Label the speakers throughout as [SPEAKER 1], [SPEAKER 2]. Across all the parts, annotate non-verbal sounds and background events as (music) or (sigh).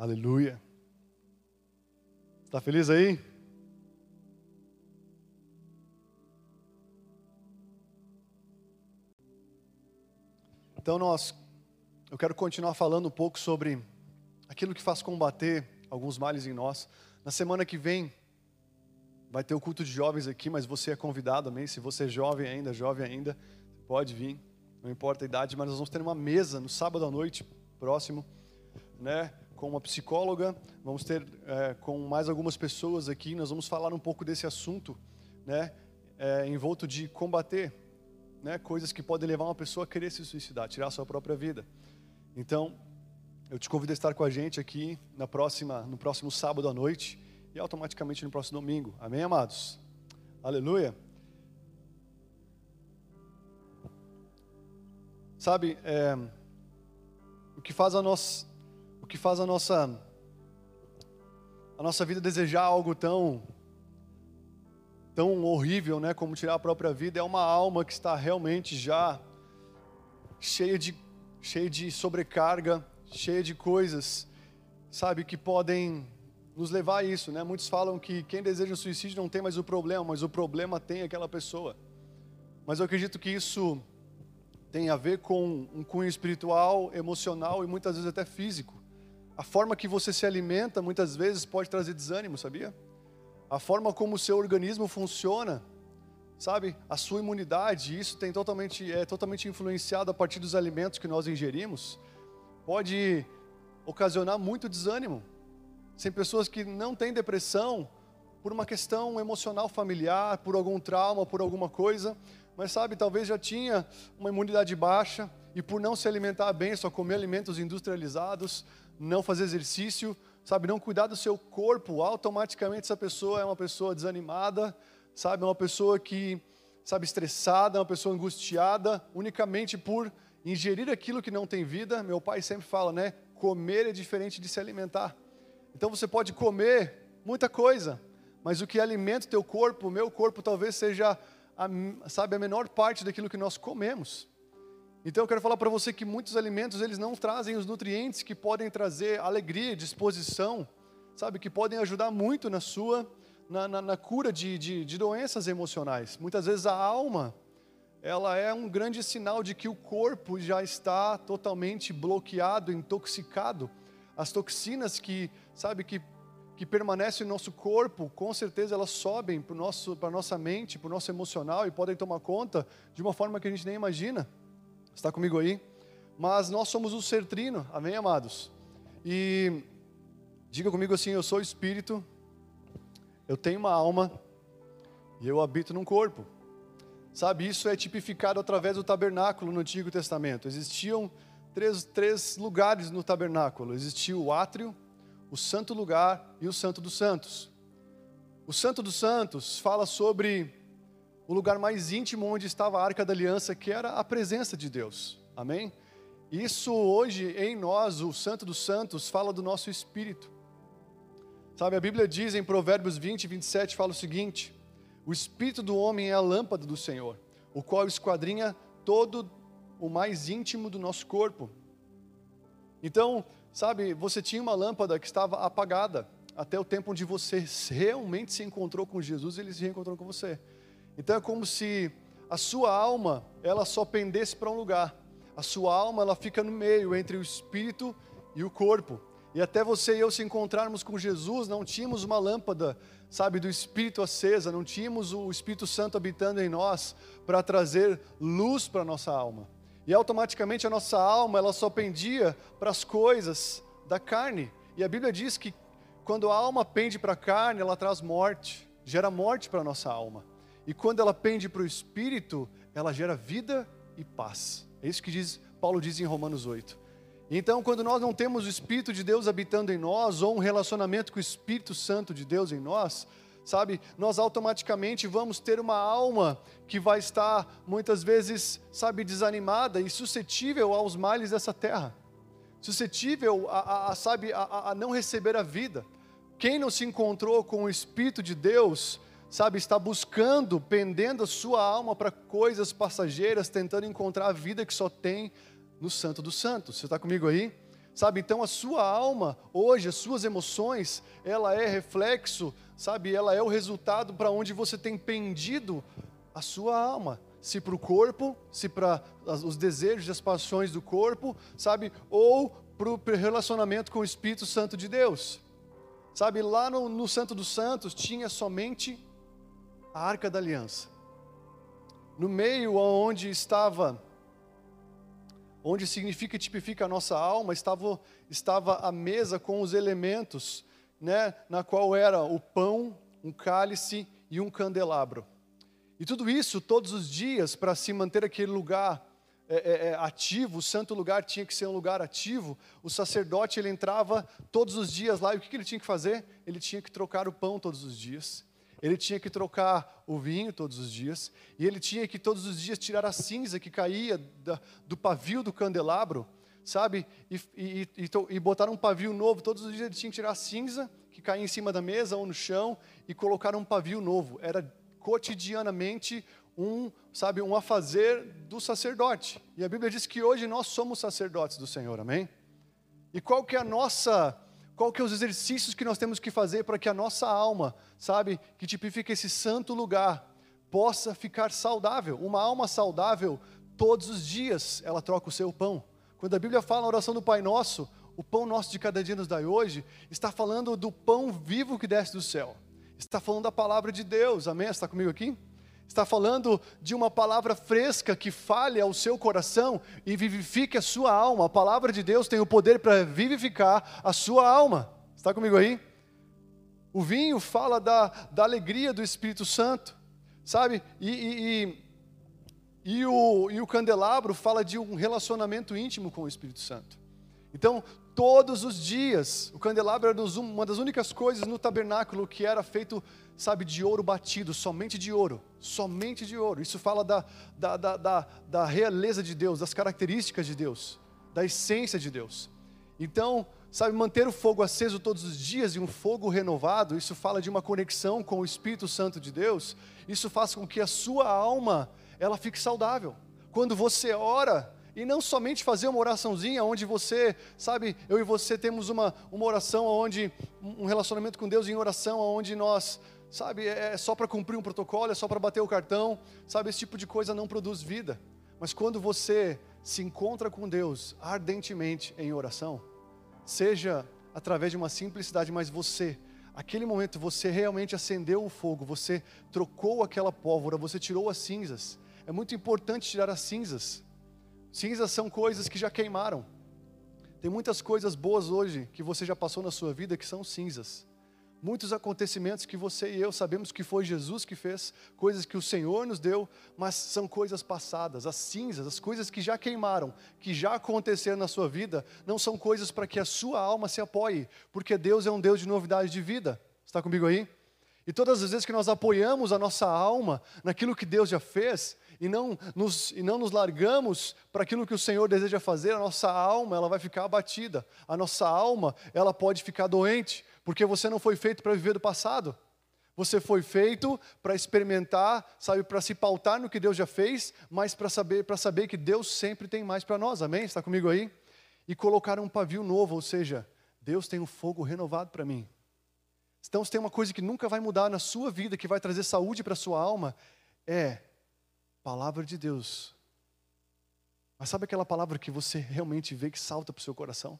[SPEAKER 1] Aleluia. Está feliz aí? Então nós, eu quero continuar falando um pouco sobre aquilo que faz combater alguns males em nós. Na semana que vem vai ter o culto de jovens aqui, mas você é convidado, amém? Se você é jovem ainda, jovem ainda, pode vir, não importa a idade, mas nós vamos ter uma mesa no sábado à noite próximo, né? Com uma psicóloga, vamos ter é, com mais algumas pessoas aqui, nós vamos falar um pouco desse assunto, né? É, envolto de combater, né? Coisas que podem levar uma pessoa a querer se suicidar, tirar a sua própria vida. Então, eu te convido a estar com a gente aqui na próxima, no próximo sábado à noite e automaticamente no próximo domingo. Amém, amados? Aleluia. Sabe, é, o que faz a o que faz a nossa, a nossa vida desejar algo tão, tão horrível, né, como tirar a própria vida, é uma alma que está realmente já cheia de, cheia de sobrecarga, cheia de coisas, sabe, que podem nos levar a isso, né? Muitos falam que quem deseja o suicídio não tem mais o problema, mas o problema tem aquela pessoa. Mas eu acredito que isso tem a ver com um cunho espiritual, emocional e muitas vezes até físico. A forma que você se alimenta muitas vezes pode trazer desânimo, sabia? A forma como o seu organismo funciona, sabe? A sua imunidade, isso tem totalmente é totalmente influenciado a partir dos alimentos que nós ingerimos, pode ocasionar muito desânimo. Tem pessoas que não têm depressão por uma questão emocional familiar, por algum trauma, por alguma coisa, mas sabe, talvez já tinha uma imunidade baixa e por não se alimentar bem, só comer alimentos industrializados, não fazer exercício, sabe, não cuidar do seu corpo, automaticamente essa pessoa é uma pessoa desanimada, sabe, é uma pessoa que, sabe, estressada, é uma pessoa angustiada, unicamente por ingerir aquilo que não tem vida. Meu pai sempre fala, né? Comer é diferente de se alimentar. Então você pode comer muita coisa, mas o que alimenta o teu corpo, o meu corpo talvez seja, a, sabe, a menor parte daquilo que nós comemos. Então eu quero falar para você que muitos alimentos eles não trazem os nutrientes que podem trazer alegria, disposição, sabe, que podem ajudar muito na sua, na, na, na cura de, de, de doenças emocionais. Muitas vezes a alma, ela é um grande sinal de que o corpo já está totalmente bloqueado, intoxicado as toxinas que, sabe, que, que permanecem no nosso corpo, com certeza elas sobem para a nossa mente, para o nosso emocional e podem tomar conta de uma forma que a gente nem imagina. Está comigo aí? Mas nós somos o ser trino, amém, amados? E diga comigo assim: eu sou espírito, eu tenho uma alma e eu habito num corpo. Sabe, isso é tipificado através do tabernáculo no Antigo Testamento. Existiam três, três lugares no tabernáculo: existia o átrio, o santo lugar e o santo dos santos. O santo dos santos fala sobre o lugar mais íntimo onde estava a arca da aliança, que era a presença de Deus. Amém? Isso hoje em nós, o santo dos santos, fala do nosso espírito. Sabe, a Bíblia diz em Provérbios 20, 27, fala o seguinte: O espírito do homem é a lâmpada do Senhor, o qual esquadrinha todo o mais íntimo do nosso corpo. Então, sabe, você tinha uma lâmpada que estava apagada até o tempo onde você realmente se encontrou com Jesus ele se reencontrou com você. Então é como se a sua alma, ela só pendesse para um lugar. A sua alma, ela fica no meio entre o espírito e o corpo. E até você e eu se encontrarmos com Jesus, não tínhamos uma lâmpada, sabe, do Espírito acesa, não tínhamos o Espírito Santo habitando em nós para trazer luz para a nossa alma. E automaticamente a nossa alma, ela só pendia para as coisas da carne. E a Bíblia diz que quando a alma pende para a carne, ela traz morte, gera morte para a nossa alma. E quando ela pende para o espírito, ela gera vida e paz. É isso que diz, Paulo diz em Romanos 8. Então, quando nós não temos o Espírito de Deus habitando em nós, ou um relacionamento com o Espírito Santo de Deus em nós, sabe, nós automaticamente vamos ter uma alma que vai estar muitas vezes, sabe, desanimada e suscetível aos males dessa terra, suscetível a, a, a sabe, a, a não receber a vida. Quem não se encontrou com o Espírito de Deus, sabe, está buscando, pendendo a sua alma para coisas passageiras, tentando encontrar a vida que só tem no Santo dos Santos. Você está comigo aí? Sabe, então a sua alma, hoje, as suas emoções, ela é reflexo, sabe, ela é o resultado para onde você tem pendido a sua alma. Se para o corpo, se para os desejos e as paixões do corpo, sabe, ou para o relacionamento com o Espírito Santo de Deus. Sabe, lá no, no Santo dos Santos tinha somente a Arca da Aliança. No meio onde estava onde significa e tipifica a nossa alma, estava, estava a mesa com os elementos, né, na qual era o pão, um cálice e um candelabro. E tudo isso todos os dias para se manter aquele lugar é, é, é, ativo, o santo lugar tinha que ser um lugar ativo. O sacerdote ele entrava todos os dias lá e o que, que ele tinha que fazer? Ele tinha que trocar o pão todos os dias ele tinha que trocar o vinho todos os dias, e ele tinha que todos os dias tirar a cinza que caía da, do pavio do candelabro, sabe? E, e, e, e, botar um pavio novo, todos os dias ele tinha que tirar a cinza que caía em cima da mesa ou no chão e colocar um pavio novo. Era cotidianamente um, sabe, um afazer do sacerdote. E a Bíblia diz que hoje nós somos sacerdotes do Senhor, amém? E qual que é a nossa qual que é os exercícios que nós temos que fazer para que a nossa alma, sabe, que tipifica esse santo lugar, possa ficar saudável. Uma alma saudável, todos os dias ela troca o seu pão. Quando a Bíblia fala na oração do Pai Nosso, o pão nosso de cada dia nos dai hoje, está falando do pão vivo que desce do céu. Está falando da palavra de Deus. Amém? Está comigo aqui? Está falando de uma palavra fresca que fale ao seu coração e vivifique a sua alma. A palavra de Deus tem o poder para vivificar a sua alma. Está comigo aí? O vinho fala da, da alegria do Espírito Santo, sabe? E, e, e, e, o, e o candelabro fala de um relacionamento íntimo com o Espírito Santo. Então, todos os dias, o candelabro era uma das únicas coisas no tabernáculo que era feito sabe, de ouro batido, somente de ouro, somente de ouro. Isso fala da, da, da, da, da realeza de Deus, das características de Deus, da essência de Deus. Então, sabe, manter o fogo aceso todos os dias e um fogo renovado, isso fala de uma conexão com o Espírito Santo de Deus, isso faz com que a sua alma, ela fique saudável. Quando você ora, e não somente fazer uma oraçãozinha onde você, sabe, eu e você temos uma, uma oração onde, um relacionamento com Deus em oração, onde nós sabe, é, é só para cumprir um protocolo, é só para bater o cartão, sabe, esse tipo de coisa não produz vida. Mas quando você se encontra com Deus ardentemente em oração, seja através de uma simplicidade, mas você, aquele momento você realmente acendeu o fogo, você trocou aquela pólvora, você tirou as cinzas. É muito importante tirar as cinzas. Cinzas são coisas que já queimaram. Tem muitas coisas boas hoje que você já passou na sua vida que são cinzas. Muitos acontecimentos que você e eu sabemos que foi Jesus que fez, coisas que o Senhor nos deu, mas são coisas passadas, as cinzas, as coisas que já queimaram, que já aconteceram na sua vida, não são coisas para que a sua alma se apoie, porque Deus é um Deus de novidade de vida. Está comigo aí? E todas as vezes que nós apoiamos a nossa alma naquilo que Deus já fez, e não nos, e não nos largamos para aquilo que o Senhor deseja fazer, a nossa alma ela vai ficar abatida, a nossa alma ela pode ficar doente, porque você não foi feito para viver do passado. Você foi feito para experimentar, sabe, para se pautar no que Deus já fez, mas para saber, para saber que Deus sempre tem mais para nós. Amém? Está comigo aí? E colocar um pavio novo, ou seja, Deus tem um fogo renovado para mim. Então, se tem uma coisa que nunca vai mudar na sua vida, que vai trazer saúde para a sua alma, é palavra de Deus. Mas sabe aquela palavra que você realmente vê que salta para o seu coração?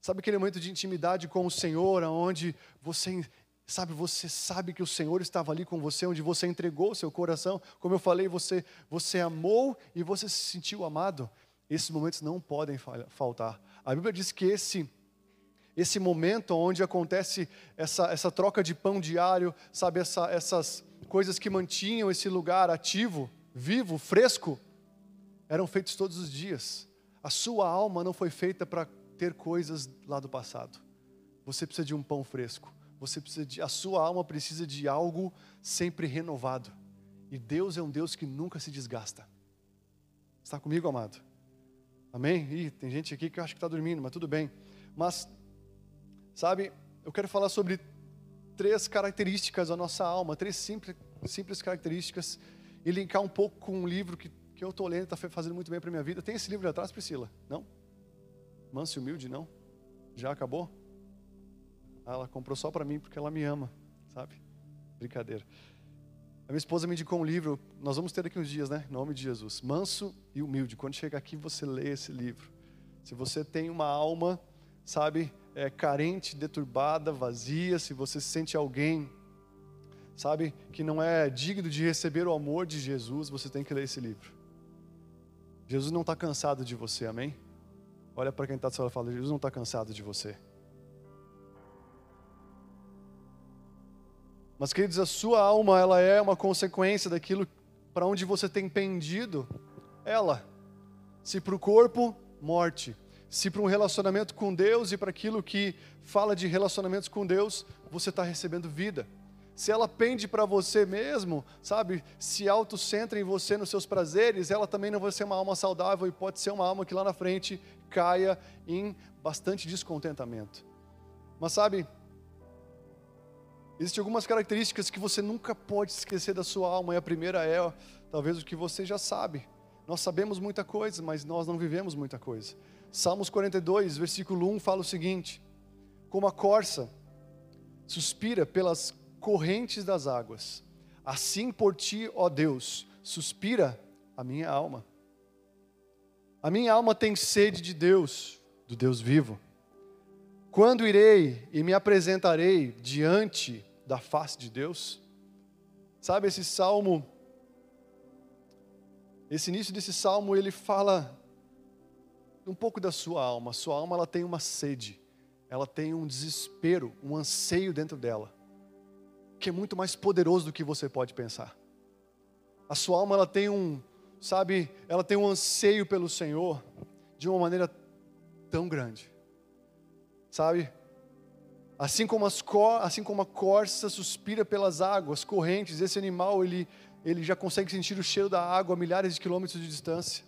[SPEAKER 1] Sabe aquele momento de intimidade com o Senhor, onde você sabe, você sabe que o Senhor estava ali com você, onde você entregou o seu coração, como eu falei, você você amou e você se sentiu amado. Esses momentos não podem faltar. A Bíblia diz que esse esse momento onde acontece essa, essa troca de pão diário, sabe, essa, essas coisas que mantinham esse lugar ativo, vivo, fresco, eram feitos todos os dias. A sua alma não foi feita para ter coisas lá do passado. Você precisa de um pão fresco. Você precisa de, a sua alma precisa de algo sempre renovado. E Deus é um Deus que nunca se desgasta. Está comigo, amado? Amém? Ih, tem gente aqui que eu acho que está dormindo, mas tudo bem. Mas, sabe, eu quero falar sobre três características da nossa alma, três simples, simples características, e linkar um pouco com um livro que, que eu estou lendo, está fazendo muito bem para minha vida. Tem esse livro atrás, Priscila? Não? Manso e humilde, não? Já acabou? Ah, ela comprou só para mim porque ela me ama, sabe? Brincadeira. A minha esposa me indicou um livro, nós vamos ter daqui uns dias, né? Em nome de Jesus. Manso e humilde. Quando chegar aqui, você lê esse livro. Se você tem uma alma, sabe, é, carente, deturbada, vazia, se você se sente alguém, sabe, que não é digno de receber o amor de Jesus, você tem que ler esse livro. Jesus não está cansado de você, amém? Olha para quem está do seu lado e fala: Jesus não está cansado de você. Mas, queridos, a sua alma, ela é uma consequência daquilo para onde você tem pendido ela. Se para o corpo, morte. Se para um relacionamento com Deus e para aquilo que fala de relacionamentos com Deus, você está recebendo vida. Se ela pende para você mesmo, sabe, se autocentra em você, nos seus prazeres, ela também não vai ser uma alma saudável e pode ser uma alma que lá na frente caia em bastante descontentamento. Mas sabe, Existem algumas características que você nunca pode esquecer da sua alma, e a primeira é, talvez, o que você já sabe. Nós sabemos muita coisa, mas nós não vivemos muita coisa. Salmos 42, versículo 1 fala o seguinte: Como a corça suspira pelas correntes das águas, assim por ti, ó Deus, suspira a minha alma. A minha alma tem sede de Deus, do Deus vivo. Quando irei e me apresentarei diante da face de Deus? Sabe, esse salmo, esse início desse salmo, ele fala um pouco da sua alma. Sua alma ela tem uma sede, ela tem um desespero, um anseio dentro dela, que é muito mais poderoso do que você pode pensar. A sua alma ela tem um, sabe, ela tem um anseio pelo Senhor de uma maneira tão grande sabe? Assim como, as cor, assim como a corça suspira pelas águas correntes, esse animal ele, ele já consegue sentir o cheiro da água a milhares de quilômetros de distância.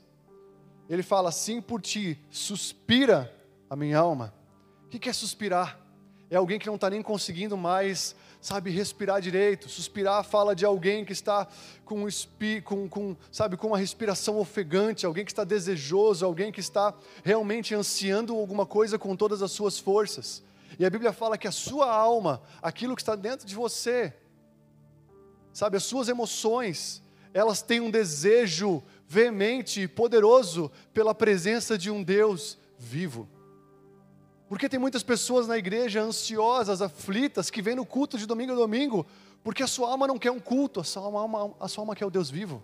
[SPEAKER 1] Ele fala: Assim por ti, suspira a minha alma. O que é suspirar? É alguém que não está nem conseguindo mais, sabe, respirar direito. Suspirar fala de alguém que está com, com, com, sabe, com uma respiração ofegante, alguém que está desejoso, alguém que está realmente ansiando alguma coisa com todas as suas forças. E a Bíblia fala que a sua alma, aquilo que está dentro de você, sabe, as suas emoções, elas têm um desejo veemente e poderoso pela presença de um Deus vivo. Porque tem muitas pessoas na igreja ansiosas, aflitas, que vêm no culto de domingo a domingo, porque a sua alma não quer um culto, a sua alma, a sua alma quer o Deus vivo.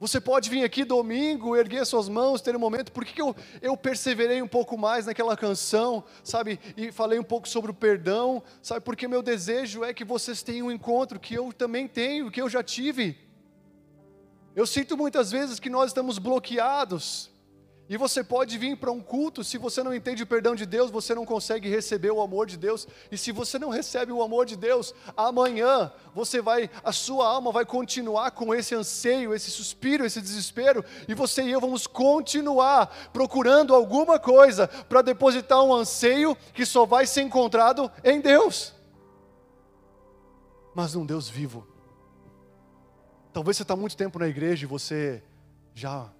[SPEAKER 1] Você pode vir aqui domingo, erguer suas mãos, ter um momento. Por que eu, eu perseverei um pouco mais naquela canção, sabe? E falei um pouco sobre o perdão, sabe? Porque meu desejo é que vocês tenham um encontro que eu também tenho, que eu já tive. Eu sinto muitas vezes que nós estamos bloqueados e você pode vir para um culto, se você não entende o perdão de Deus, você não consegue receber o amor de Deus. E se você não recebe o amor de Deus, amanhã você vai, a sua alma vai continuar com esse anseio, esse suspiro, esse desespero, e você e eu vamos continuar procurando alguma coisa para depositar um anseio que só vai ser encontrado em Deus. Mas num Deus vivo. Talvez você está muito tempo na igreja e você já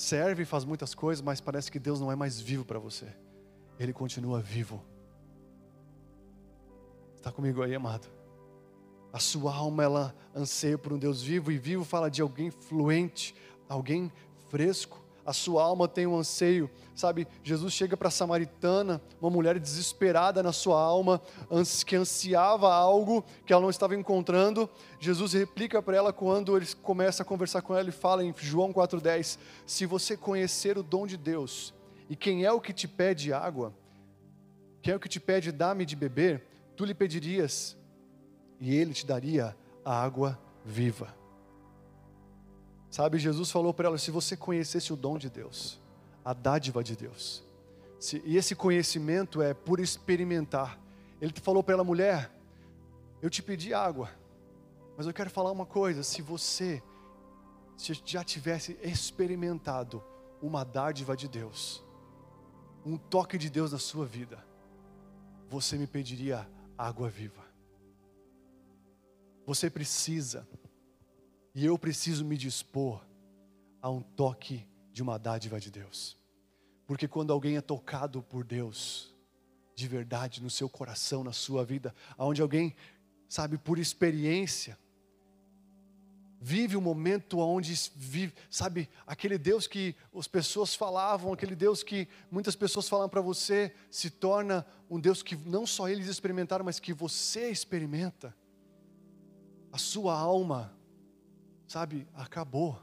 [SPEAKER 1] serve e faz muitas coisas, mas parece que Deus não é mais vivo para você. Ele continua vivo. Está comigo aí, amado? A sua alma ela anseia por um Deus vivo e vivo fala de alguém fluente, alguém fresco, a sua alma tem um anseio, sabe? Jesus chega para a samaritana, uma mulher desesperada na sua alma, que ansiava algo que ela não estava encontrando. Jesus replica para ela quando ele começa a conversar com ela e fala em João 4,10: Se você conhecer o dom de Deus, e quem é o que te pede água, quem é o que te pede dá-me de beber, tu lhe pedirias, e ele te daria a água viva. Sabe, Jesus falou para ela: se você conhecesse o dom de Deus, a dádiva de Deus, se, e esse conhecimento é por experimentar. Ele falou para ela, mulher, eu te pedi água, mas eu quero falar uma coisa: se você se já tivesse experimentado uma dádiva de Deus, um toque de Deus na sua vida, você me pediria água viva. Você precisa e eu preciso me dispor a um toque de uma dádiva de Deus. Porque quando alguém é tocado por Deus, de verdade, no seu coração, na sua vida, aonde alguém, sabe, por experiência, vive o um momento onde vive, sabe, aquele Deus que as pessoas falavam, aquele Deus que muitas pessoas falam para você, se torna um Deus que não só eles experimentaram, mas que você experimenta. A sua alma, sabe, acabou.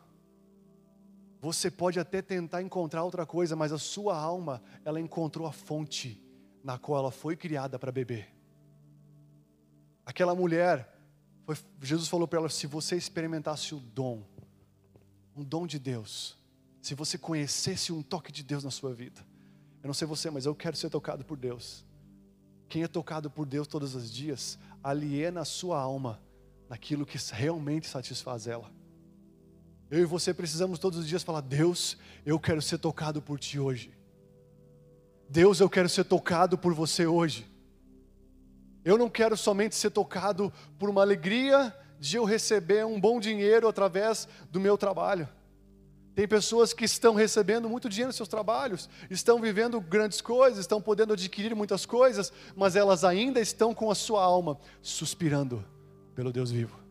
[SPEAKER 1] Você pode até tentar encontrar outra coisa, mas a sua alma, ela encontrou a fonte na qual ela foi criada para beber. Aquela mulher, foi, Jesus falou para ela: se você experimentasse o dom, um dom de Deus, se você conhecesse um toque de Deus na sua vida, eu não sei você, mas eu quero ser tocado por Deus. Quem é tocado por Deus todos os dias, aliena a sua alma naquilo que realmente satisfaz ela. Eu e você precisamos todos os dias falar: Deus, eu quero ser tocado por Ti hoje. Deus, eu quero ser tocado por você hoje. Eu não quero somente ser tocado por uma alegria de eu receber um bom dinheiro através do meu trabalho. Tem pessoas que estão recebendo muito dinheiro nos seus trabalhos, estão vivendo grandes coisas, estão podendo adquirir muitas coisas, mas elas ainda estão com a sua alma suspirando pelo Deus vivo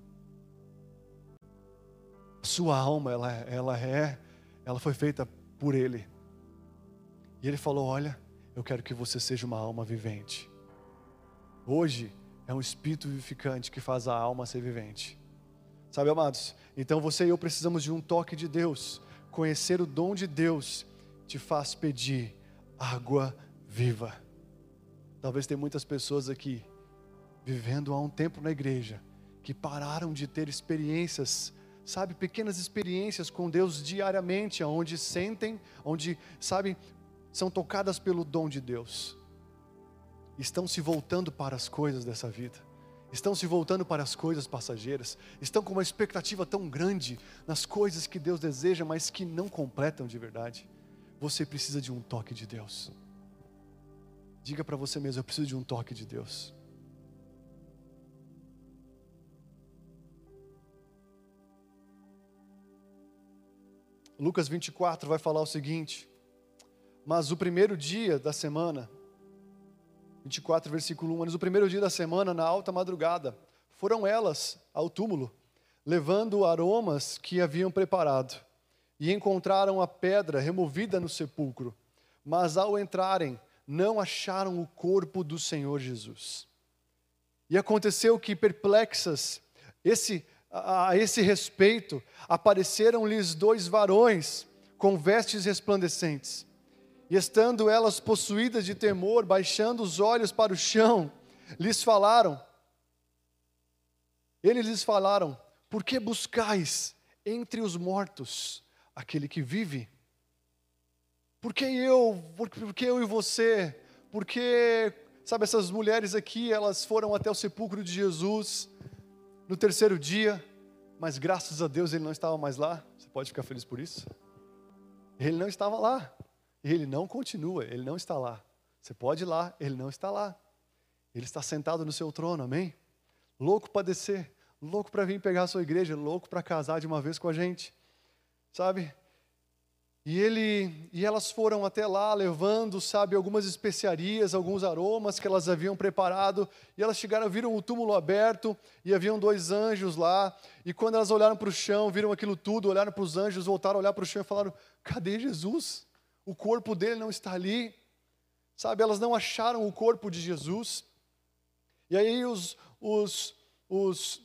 [SPEAKER 1] sua alma, ela, ela é, ela foi feita por Ele. E Ele falou: Olha, eu quero que você seja uma alma vivente. Hoje é um espírito vivificante que faz a alma ser vivente. Sabe, amados? Então você e eu precisamos de um toque de Deus. Conhecer o dom de Deus te faz pedir água viva. Talvez tem muitas pessoas aqui vivendo há um tempo na igreja que pararam de ter experiências sabe, pequenas experiências com Deus diariamente, onde sentem, onde, sabe, são tocadas pelo dom de Deus. Estão se voltando para as coisas dessa vida. Estão se voltando para as coisas passageiras, estão com uma expectativa tão grande nas coisas que Deus deseja, mas que não completam de verdade. Você precisa de um toque de Deus. Diga para você mesmo: eu preciso de um toque de Deus. Lucas 24 vai falar o seguinte: Mas o primeiro dia da semana, 24, versículo 1, mas o primeiro dia da semana, na alta madrugada, foram elas ao túmulo, levando aromas que haviam preparado, e encontraram a pedra removida no sepulcro, mas ao entrarem, não acharam o corpo do Senhor Jesus. E aconteceu que, perplexas, esse a esse respeito, apareceram-lhes dois varões com vestes resplandecentes. E estando elas possuídas de temor, baixando os olhos para o chão, lhes falaram. Eles lhes falaram: Por que buscais entre os mortos aquele que vive? Por que eu? Por, por que eu e você? Porque, sabe, essas mulheres aqui, elas foram até o sepulcro de Jesus no terceiro dia, mas graças a Deus ele não estava mais lá. Você pode ficar feliz por isso? Ele não estava lá. Ele não continua, ele não está lá. Você pode ir lá, ele não está lá. Ele está sentado no seu trono, amém? Louco para descer, louco para vir pegar a sua igreja, louco para casar de uma vez com a gente. Sabe? E, ele, e elas foram até lá levando, sabe, algumas especiarias, alguns aromas que elas haviam preparado. E elas chegaram, viram o túmulo aberto e haviam dois anjos lá. E quando elas olharam para o chão, viram aquilo tudo, olharam para os anjos, voltaram a olhar para o chão e falaram: Cadê Jesus? O corpo dele não está ali. Sabe, elas não acharam o corpo de Jesus. E aí os, os, os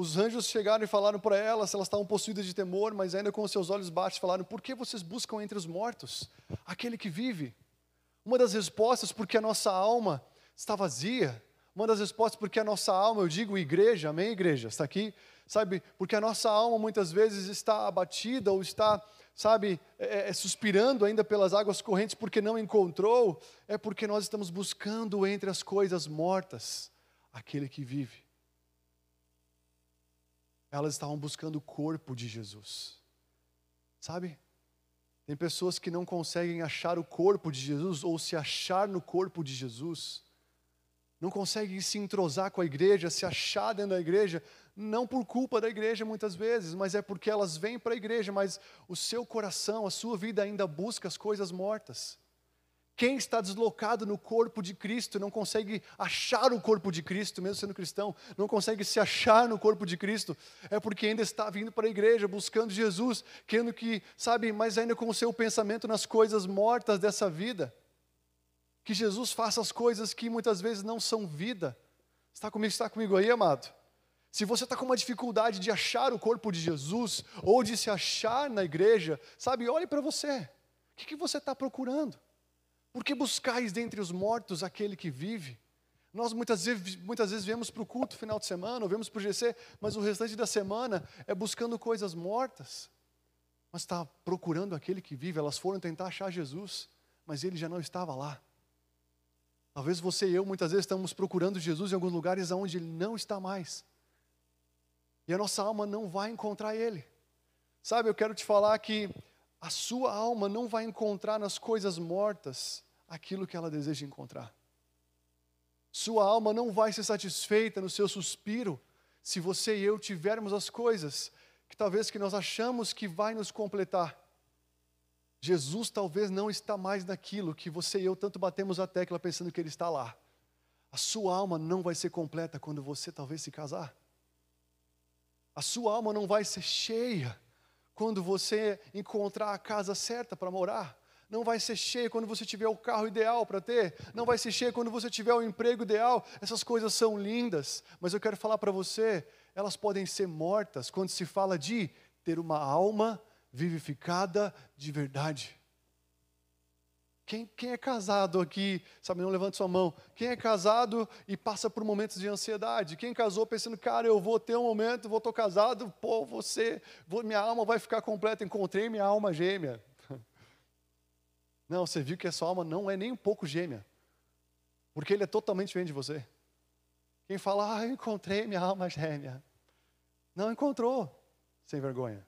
[SPEAKER 1] os anjos chegaram e falaram para elas, elas estavam possuídas de temor, mas ainda com seus olhos baixos falaram: Por que vocês buscam entre os mortos aquele que vive? Uma das respostas, porque a nossa alma está vazia. Uma das respostas, porque a nossa alma, eu digo igreja, amém, igreja? Está aqui? Sabe, porque a nossa alma muitas vezes está abatida ou está, sabe, é, é, é suspirando ainda pelas águas correntes porque não encontrou, é porque nós estamos buscando entre as coisas mortas aquele que vive elas estavam buscando o corpo de Jesus. Sabe? Tem pessoas que não conseguem achar o corpo de Jesus ou se achar no corpo de Jesus. Não conseguem se entrosar com a igreja, se achar dentro da igreja, não por culpa da igreja muitas vezes, mas é porque elas vêm para a igreja, mas o seu coração, a sua vida ainda busca as coisas mortas. Quem está deslocado no corpo de Cristo não consegue achar o corpo de Cristo, mesmo sendo cristão, não consegue se achar no corpo de Cristo, é porque ainda está vindo para a igreja, buscando Jesus, querendo que, sabe, mas ainda com o seu pensamento nas coisas mortas dessa vida. Que Jesus faça as coisas que muitas vezes não são vida. Está comigo, está comigo aí, amado? Se você está com uma dificuldade de achar o corpo de Jesus, ou de se achar na igreja, sabe, olhe para você. O que, que você está procurando? Por que buscais dentre os mortos aquele que vive? Nós muitas vezes, muitas vezes viemos para o culto final de semana, ou vemos para o GC, mas o restante da semana é buscando coisas mortas. Mas está procurando aquele que vive. Elas foram tentar achar Jesus, mas ele já não estava lá. Talvez você e eu muitas vezes estamos procurando Jesus em alguns lugares onde ele não está mais. E a nossa alma não vai encontrar ele. Sabe, eu quero te falar que a sua alma não vai encontrar nas coisas mortas aquilo que ela deseja encontrar. Sua alma não vai ser satisfeita no seu suspiro se você e eu tivermos as coisas que talvez que nós achamos que vai nos completar. Jesus talvez não está mais naquilo que você e eu tanto batemos a tecla pensando que ele está lá. A sua alma não vai ser completa quando você talvez se casar. A sua alma não vai ser cheia quando você encontrar a casa certa para morar. Não vai ser cheio quando você tiver o carro ideal para ter. Não vai ser cheio quando você tiver o emprego ideal. Essas coisas são lindas, mas eu quero falar para você, elas podem ser mortas quando se fala de ter uma alma vivificada de verdade. Quem, quem, é casado aqui, sabe, não levante sua mão. Quem é casado e passa por momentos de ansiedade? Quem casou pensando, cara, eu vou ter um momento, vou estar casado, pô, você, vou, minha alma vai ficar completa, encontrei minha alma gêmea. (laughs) Não, você viu que essa alma não é nem um pouco gêmea, porque ele é totalmente diferente de você. Quem fala, ah, eu encontrei minha alma gêmea, não encontrou, sem vergonha.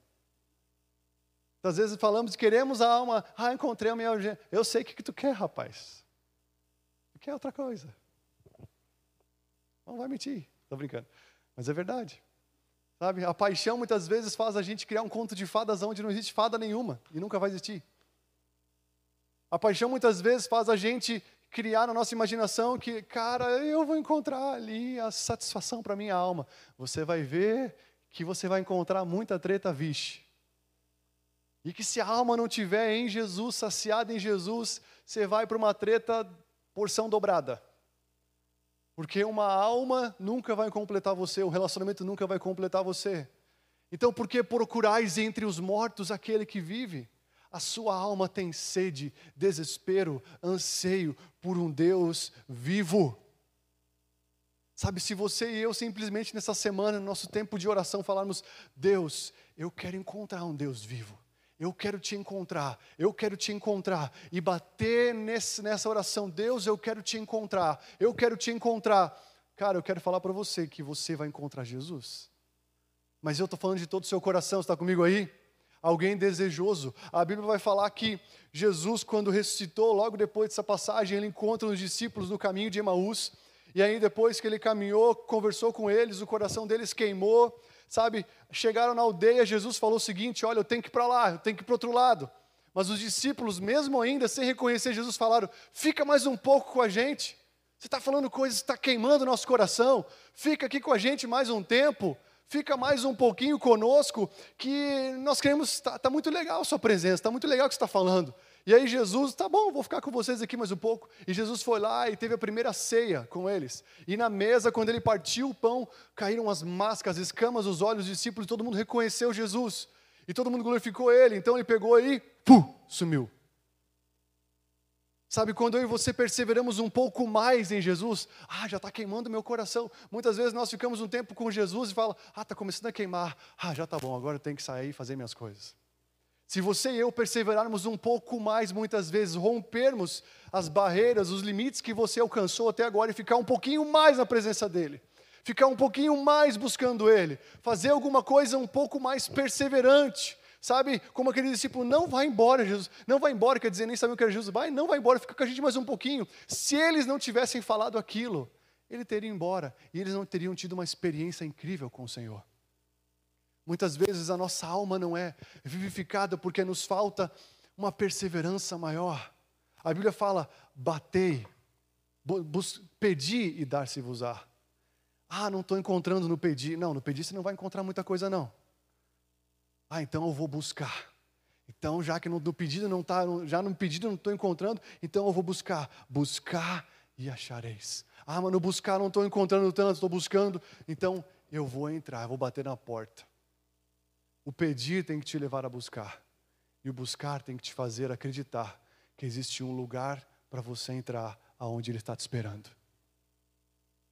[SPEAKER 1] Às vezes falamos, queremos a alma, ah, encontrei a minha urgência. Eu sei o que, que tu quer, rapaz. Tu quer outra coisa. Não vai mentir, estou brincando. Mas é verdade. Sabe, a paixão muitas vezes faz a gente criar um conto de fadas onde não existe fada nenhuma e nunca vai existir. A paixão muitas vezes faz a gente criar na nossa imaginação que, cara, eu vou encontrar ali a satisfação para minha alma. Você vai ver que você vai encontrar muita treta, vixe. E que se a alma não tiver em Jesus, saciada em Jesus, você vai para uma treta porção dobrada. Porque uma alma nunca vai completar você, o relacionamento nunca vai completar você. Então, por que procurais entre os mortos aquele que vive? A sua alma tem sede, desespero, anseio por um Deus vivo. Sabe, se você e eu simplesmente nessa semana, no nosso tempo de oração, falarmos: Deus, eu quero encontrar um Deus vivo. Eu quero te encontrar, eu quero te encontrar. E bater nesse, nessa oração, Deus, eu quero te encontrar, eu quero te encontrar. Cara, eu quero falar para você que você vai encontrar Jesus. Mas eu estou falando de todo o seu coração, está comigo aí? Alguém desejoso. A Bíblia vai falar que Jesus, quando ressuscitou, logo depois dessa passagem, ele encontra os discípulos no caminho de Emaús. E aí, depois que ele caminhou, conversou com eles, o coração deles queimou, sabe, chegaram na aldeia, Jesus falou o seguinte: Olha, eu tenho que ir para lá, eu tenho que ir para outro lado. Mas os discípulos, mesmo ainda sem reconhecer Jesus, falaram: Fica mais um pouco com a gente. Você está falando coisas que está queimando nosso coração. Fica aqui com a gente mais um tempo. Fica mais um pouquinho conosco, que nós queremos. Está tá muito legal a sua presença, está muito legal o que você está falando. E aí Jesus, tá bom, vou ficar com vocês aqui mais um pouco. E Jesus foi lá e teve a primeira ceia com eles. E na mesa, quando ele partiu o pão, caíram as máscaras, as escamas os olhos dos discípulos, todo mundo reconheceu Jesus. E todo mundo glorificou ele. Então ele pegou e, pum, sumiu. Sabe, quando eu e você perseveramos um pouco mais em Jesus, ah, já está queimando meu coração. Muitas vezes nós ficamos um tempo com Jesus e fala, ah, está começando a queimar. Ah, já está bom, agora eu tenho que sair e fazer minhas coisas. Se você e eu perseverarmos um pouco mais, muitas vezes, rompermos as barreiras, os limites que você alcançou até agora e ficar um pouquinho mais na presença dEle, ficar um pouquinho mais buscando Ele, fazer alguma coisa um pouco mais perseverante, sabe? Como aquele discípulo, não vai embora, Jesus, não vai embora, quer dizer, nem sabe o que era Jesus, vai, não vai embora, fica com a gente mais um pouquinho. Se eles não tivessem falado aquilo, ele teria ido embora e eles não teriam tido uma experiência incrível com o Senhor. Muitas vezes a nossa alma não é vivificada porque nos falta uma perseverança maior. A Bíblia fala: batei, pedi e dar-se-vos-á. Ah, não estou encontrando no pedir. Não, no pedir você não vai encontrar muita coisa, não. Ah, então eu vou buscar. Então, já que no, no pedido não está, já no pedido não estou encontrando, então eu vou buscar. Buscar e achareis. Ah, mas no buscar não estou encontrando tanto, estou buscando. Então eu vou entrar, eu vou bater na porta. O pedir tem que te levar a buscar. E o buscar tem que te fazer acreditar que existe um lugar para você entrar aonde Ele está te esperando.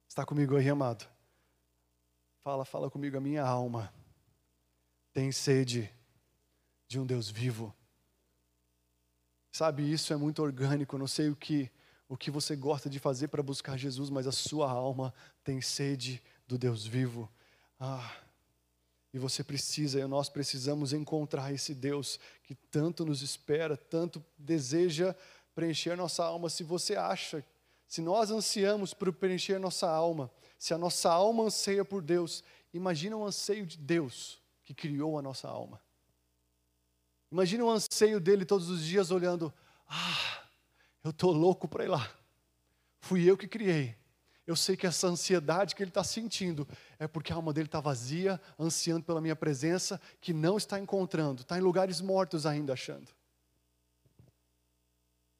[SPEAKER 1] Está comigo aí, amado? Fala, fala comigo, a minha alma tem sede de um Deus vivo. Sabe, isso é muito orgânico. não sei o que o que você gosta de fazer para buscar Jesus, mas a sua alma tem sede do Deus vivo. Ah, e você precisa, e nós precisamos encontrar esse Deus que tanto nos espera, tanto deseja preencher nossa alma. Se você acha, se nós ansiamos por preencher nossa alma, se a nossa alma anseia por Deus, imagina o anseio de Deus que criou a nossa alma. Imagina o anseio dele todos os dias olhando, ah, eu estou louco para ir lá. Fui eu que criei. Eu sei que essa ansiedade que ele está sentindo é porque a alma dele está vazia, ansiando pela minha presença, que não está encontrando, está em lugares mortos ainda achando.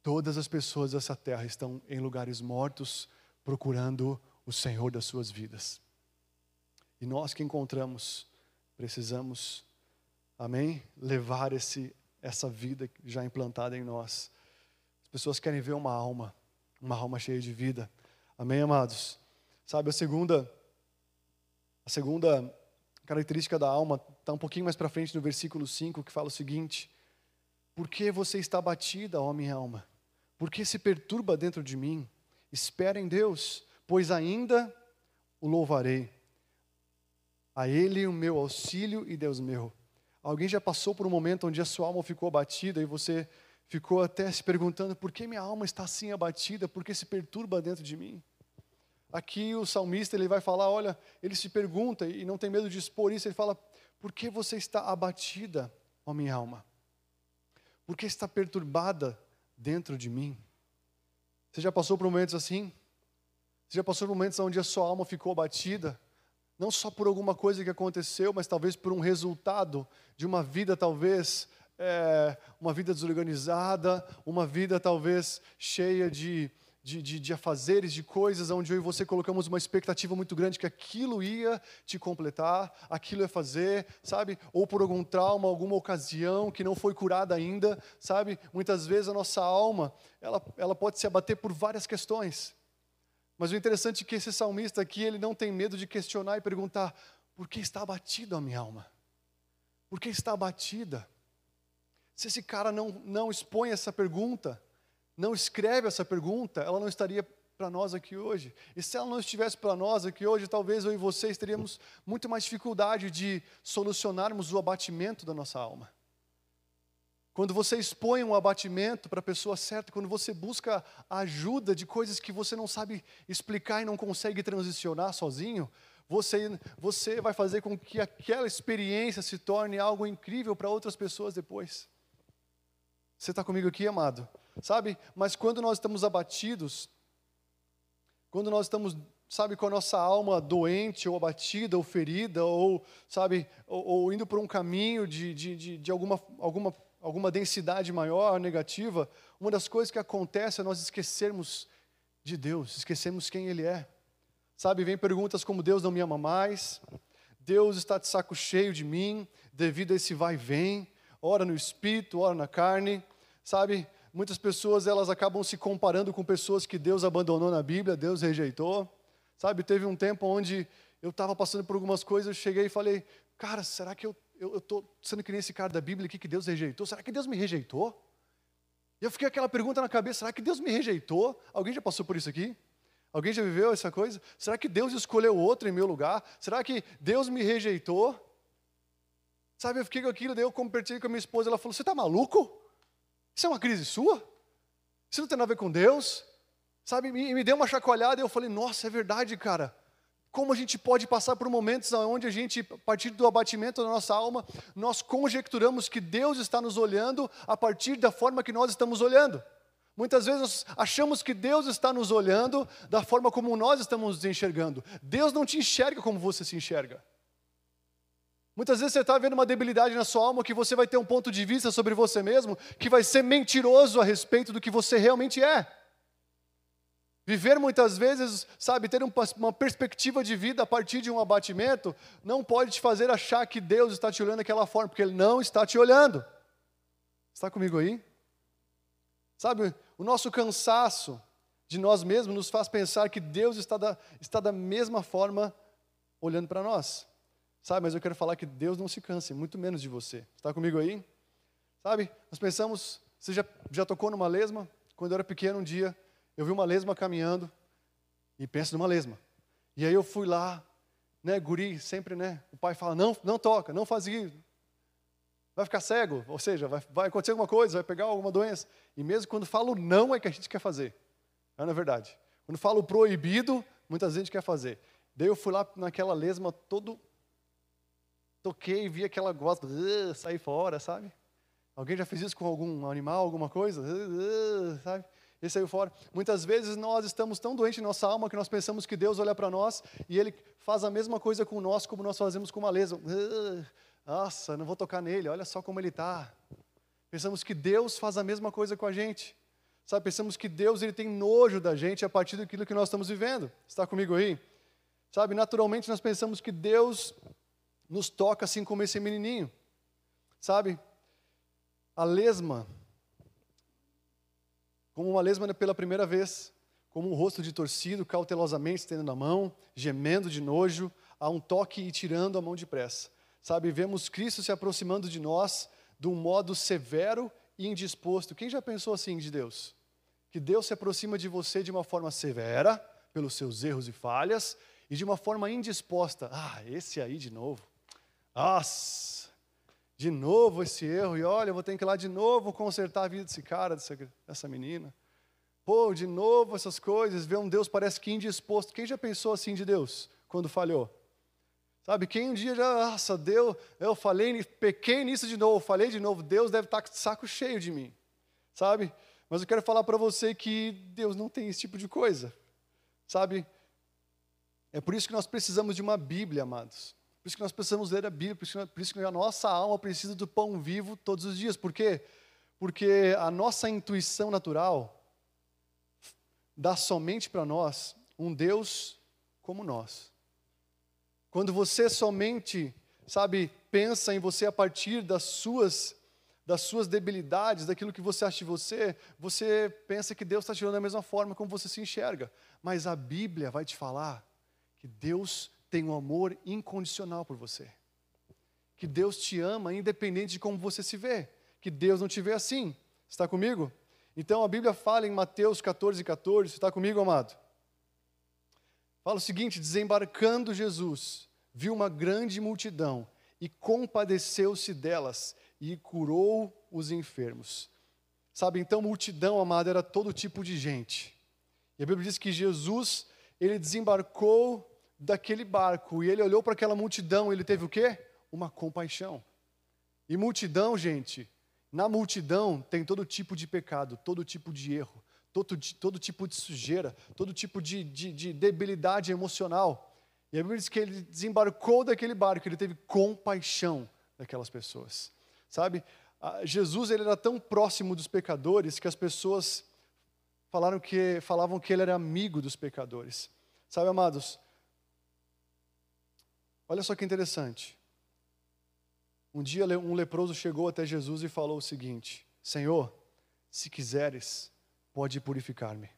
[SPEAKER 1] Todas as pessoas dessa terra estão em lugares mortos, procurando o Senhor das suas vidas. E nós que encontramos, precisamos, amém, levar esse, essa vida já implantada em nós. As pessoas querem ver uma alma, uma alma cheia de vida. Amém, amados? Sabe, a segunda, a segunda característica da alma está um pouquinho mais para frente no versículo 5, que fala o seguinte: Por que você está batida, ó minha alma? Por que se perturba dentro de mim? Espera em Deus, pois ainda o louvarei. A Ele o meu auxílio e Deus meu. Alguém já passou por um momento onde a sua alma ficou abatida e você ficou até se perguntando por que minha alma está assim abatida, por que se perturba dentro de mim? Aqui o salmista ele vai falar, olha, ele se pergunta e não tem medo de expor isso, ele fala: "Por que você está abatida, ó minha alma? Por que está perturbada dentro de mim?" Você já passou por momentos assim? Você já passou por momentos onde a sua alma ficou abatida? Não só por alguma coisa que aconteceu, mas talvez por um resultado de uma vida, talvez, é, uma vida desorganizada, uma vida talvez cheia de, de, de, de afazeres, de coisas onde eu e você colocamos uma expectativa muito grande que aquilo ia te completar, aquilo ia fazer, sabe? Ou por algum trauma, alguma ocasião que não foi curada ainda, sabe? Muitas vezes a nossa alma, ela, ela pode se abater por várias questões. Mas o interessante é que esse salmista aqui, ele não tem medo de questionar e perguntar: por que está abatida a minha alma? Por que está abatida? Se esse cara não, não expõe essa pergunta, não escreve essa pergunta, ela não estaria para nós aqui hoje. E se ela não estivesse para nós aqui hoje, talvez eu e vocês teríamos muito mais dificuldade de solucionarmos o abatimento da nossa alma. Quando você expõe um abatimento para a pessoa certa, quando você busca ajuda de coisas que você não sabe explicar e não consegue transicionar sozinho, você, você vai fazer com que aquela experiência se torne algo incrível para outras pessoas depois. Você está comigo aqui, amado? Sabe? Mas quando nós estamos abatidos, quando nós estamos, sabe, com a nossa alma doente, ou abatida, ou ferida, ou, sabe, ou, ou indo por um caminho de, de, de, de alguma, alguma, alguma densidade maior, negativa, uma das coisas que acontece é nós esquecermos de Deus, esquecemos quem Ele é. Sabe, vem perguntas como Deus não me ama mais, Deus está de saco cheio de mim, devido a esse vai e vem, ora no espírito, ora na carne, sabe? Muitas pessoas elas acabam se comparando com pessoas que Deus abandonou na Bíblia, Deus rejeitou. Sabe, teve um tempo onde eu estava passando por algumas coisas, eu cheguei e falei, cara, será que eu estou sendo que nem esse cara da Bíblia aqui que Deus rejeitou? Será que Deus me rejeitou? E eu fiquei aquela pergunta na cabeça, será que Deus me rejeitou? Alguém já passou por isso aqui? Alguém já viveu essa coisa? Será que Deus escolheu outro em meu lugar? Será que Deus me rejeitou? Sabe, eu fiquei com aquilo, daí eu compartilhei com a minha esposa, ela falou, você está maluco? Isso é uma crise sua? Isso não tem nada a ver com Deus? Sabe, e me deu uma chacoalhada e eu falei, nossa, é verdade, cara. Como a gente pode passar por momentos onde a gente, a partir do abatimento da nossa alma, nós conjecturamos que Deus está nos olhando a partir da forma que nós estamos olhando. Muitas vezes nós achamos que Deus está nos olhando da forma como nós estamos nos enxergando. Deus não te enxerga como você se enxerga. Muitas vezes você está vendo uma debilidade na sua alma que você vai ter um ponto de vista sobre você mesmo que vai ser mentiroso a respeito do que você realmente é. Viver muitas vezes, sabe, ter uma perspectiva de vida a partir de um abatimento, não pode te fazer achar que Deus está te olhando daquela forma, porque Ele não está te olhando. Está comigo aí? Sabe, o nosso cansaço de nós mesmos nos faz pensar que Deus está da, está da mesma forma olhando para nós. Sabe, mas eu quero falar que Deus não se canse, muito menos de você. Está comigo aí? Sabe, nós pensamos, você já, já tocou numa lesma? Quando eu era pequeno, um dia, eu vi uma lesma caminhando e penso numa lesma. E aí eu fui lá, né, guri, sempre, né, o pai fala, não, não toca, não faz isso. Vai ficar cego, ou seja, vai, vai acontecer alguma coisa, vai pegar alguma doença. E mesmo quando fala o não é que a gente quer fazer. Não é verdade. Quando fala o proibido, muitas vezes a gente quer fazer. Daí eu fui lá naquela lesma todo toquei, vi aquela gosta, uh, sair fora, sabe? Alguém já fez isso com algum animal, alguma coisa? Uh, uh, sabe? Ele saiu fora. Muitas vezes nós estamos tão doentes em nossa alma que nós pensamos que Deus olha para nós e Ele faz a mesma coisa com nós como nós fazemos com uma lesma. nossa, não vou tocar nele, olha só como ele está. Pensamos que Deus faz a mesma coisa com a gente. Sabe, pensamos que Deus ele tem nojo da gente a partir daquilo que nós estamos vivendo. Está comigo aí? Sabe, naturalmente nós pensamos que Deus nos toca assim como esse menininho. Sabe? A lesma, como uma lesma pela primeira vez, como um rosto de torcido, cautelosamente estendendo a mão, gemendo de nojo, a um toque e tirando a mão depressa. Sabe, vemos Cristo se aproximando de nós de um modo severo e indisposto. Quem já pensou assim de Deus? Que Deus se aproxima de você de uma forma severa, pelos seus erros e falhas, e de uma forma indisposta. Ah, esse aí de novo. Nossa, de novo esse erro, e olha, eu vou ter que ir lá de novo consertar a vida desse cara, dessa, menina. Pô, de novo essas coisas, ver um Deus parece que indisposto. Quem já pensou assim de Deus quando falhou? Sabe, quem um dia já, nossa, Deus, eu falei, pequei nisso de novo, falei de novo, Deus deve estar com saco cheio de mim. Sabe? Mas eu quero falar para você que Deus não tem esse tipo de coisa. Sabe? É por isso que nós precisamos de uma Bíblia, amados. Por isso que nós precisamos ler a Bíblia, por isso, por isso que a nossa alma precisa do pão vivo todos os dias. Por quê? Porque a nossa intuição natural dá somente para nós um Deus como nós. Quando você somente, sabe, pensa em você a partir das suas das suas debilidades, daquilo que você acha de você, você pensa que Deus está te olhando da mesma forma como você se enxerga. Mas a Bíblia vai te falar que Deus tem um amor incondicional por você. Que Deus te ama independente de como você se vê. Que Deus não te vê assim. Está comigo? Então a Bíblia fala em Mateus 14, 14. Está comigo, amado? Fala o seguinte: desembarcando Jesus, viu uma grande multidão e compadeceu-se delas e curou os enfermos. Sabe, então multidão, amado, era todo tipo de gente. E a Bíblia diz que Jesus, ele desembarcou daquele barco e ele olhou para aquela multidão, ele teve o quê? Uma compaixão. E multidão, gente, na multidão tem todo tipo de pecado, todo tipo de erro, todo, todo tipo de sujeira, todo tipo de, de, de debilidade emocional. E a Bíblia diz que ele desembarcou daquele barco, ele teve compaixão daquelas pessoas. Sabe? Jesus ele era tão próximo dos pecadores que as pessoas falaram que falavam que ele era amigo dos pecadores. Sabe, amados? Olha só que interessante. Um dia um leproso chegou até Jesus e falou o seguinte: Senhor, se quiseres, pode purificar-me.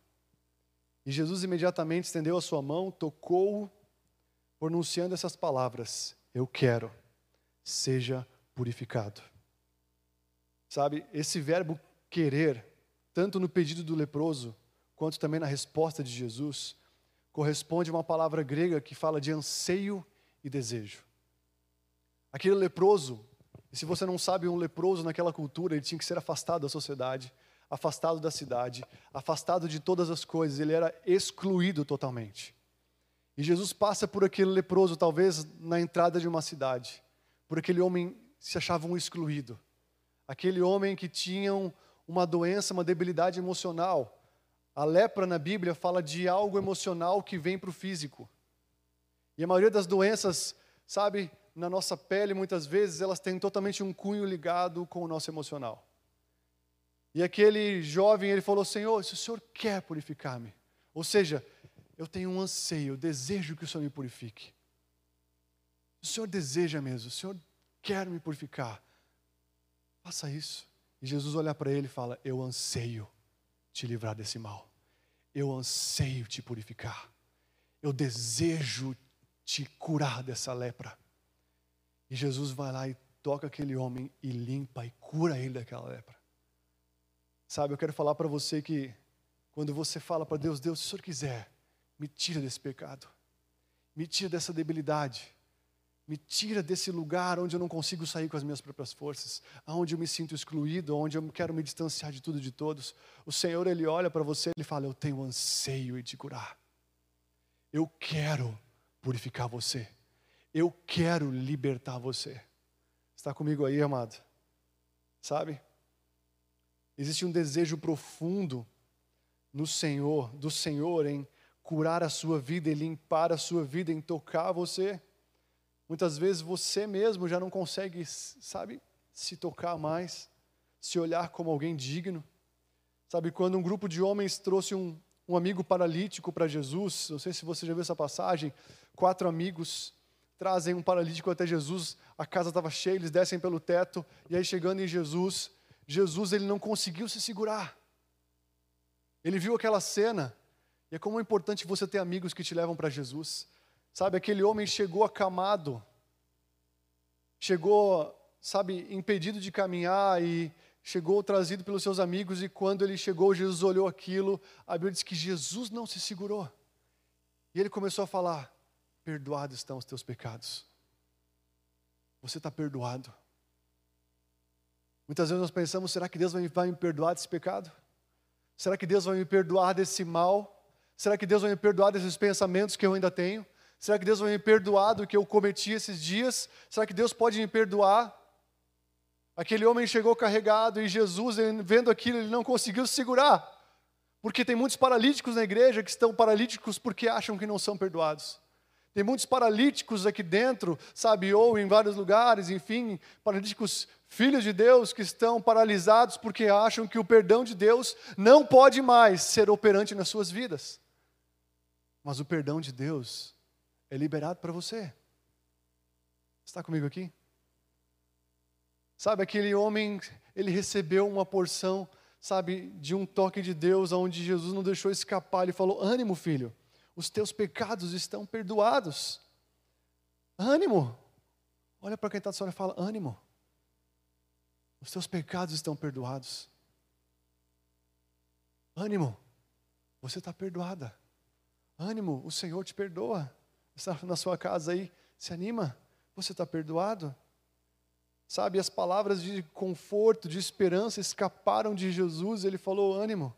[SPEAKER 1] E Jesus imediatamente estendeu a sua mão, tocou-o, pronunciando essas palavras: Eu quero, seja purificado. Sabe, esse verbo querer, tanto no pedido do leproso, quanto também na resposta de Jesus, corresponde a uma palavra grega que fala de anseio e desejo. Aquele leproso, e se você não sabe, um leproso naquela cultura, ele tinha que ser afastado da sociedade. afastado da cidade, afastado de todas as coisas, ele era excluído totalmente. E Jesus passa por aquele leproso, talvez na entrada de uma cidade, por aquele homem se achava um excluído, aquele homem que tinha uma doença, uma debilidade emocional. A lepra na Bíblia fala de algo emocional que vem para o físico. E a maioria das doenças, sabe, na nossa pele, muitas vezes, elas têm totalmente um cunho ligado com o nosso emocional. E aquele jovem, ele falou: Senhor, se o Senhor quer purificar-me, ou seja, eu tenho um anseio, eu desejo que o Senhor me purifique. O Senhor deseja mesmo, o Senhor quer me purificar. Faça isso. E Jesus olha para ele e fala: Eu anseio te livrar desse mal. Eu anseio te purificar. Eu desejo te curar dessa lepra. E Jesus vai lá e toca aquele homem e limpa e cura ele daquela lepra. Sabe, eu quero falar para você que quando você fala para Deus, Deus, se o Senhor quiser, me tira desse pecado, me tira dessa debilidade, me tira desse lugar onde eu não consigo sair com as minhas próprias forças, onde eu me sinto excluído, onde eu quero me distanciar de tudo e de todos. O Senhor, Ele olha para você e fala: Eu tenho anseio em te curar. Eu quero purificar você. Eu quero libertar você. Está comigo aí, amado? Sabe? Existe um desejo profundo no Senhor, do Senhor em curar a sua vida, em limpar a sua vida, em tocar você. Muitas vezes você mesmo já não consegue, sabe, se tocar mais, se olhar como alguém digno. Sabe, quando um grupo de homens trouxe um, um amigo paralítico para Jesus, não sei se você já viu essa passagem, quatro amigos trazem um paralítico até Jesus, a casa estava cheia, eles descem pelo teto, e aí chegando em Jesus, Jesus ele não conseguiu se segurar. Ele viu aquela cena, e é como é importante você ter amigos que te levam para Jesus. Sabe, aquele homem chegou acamado, chegou, sabe, impedido de caminhar e chegou trazido pelos seus amigos, e quando ele chegou, Jesus olhou aquilo, a Bíblia diz que Jesus não se segurou. E ele começou a falar: Perdoados estão os teus pecados. Você está perdoado. Muitas vezes nós pensamos: será que Deus vai me perdoar desse pecado? Será que Deus vai me perdoar desse mal? Será que Deus vai me perdoar desses pensamentos que eu ainda tenho? Será que Deus vai me perdoar do que eu cometi esses dias? Será que Deus pode me perdoar? Aquele homem chegou carregado e Jesus, vendo aquilo, ele não conseguiu segurar. Porque tem muitos paralíticos na igreja que estão paralíticos porque acham que não são perdoados. Tem muitos paralíticos aqui dentro, sabe, ou em vários lugares, enfim, paralíticos filhos de Deus que estão paralisados porque acham que o perdão de Deus não pode mais ser operante nas suas vidas. Mas o perdão de Deus é liberado para você. Está comigo aqui? Sabe, aquele homem, ele recebeu uma porção, sabe, de um toque de Deus, onde Jesus não deixou escapar. Ele falou: Ânimo, filho, os teus pecados estão perdoados. Ânimo. Olha para quem está do seu e fala: Ânimo. Os teus pecados estão perdoados. Ânimo, você está perdoada. Ânimo, o Senhor te perdoa. Está na sua casa aí, se anima, você está perdoado. Sabe, as palavras de conforto, de esperança escaparam de Jesus, ele falou: ânimo,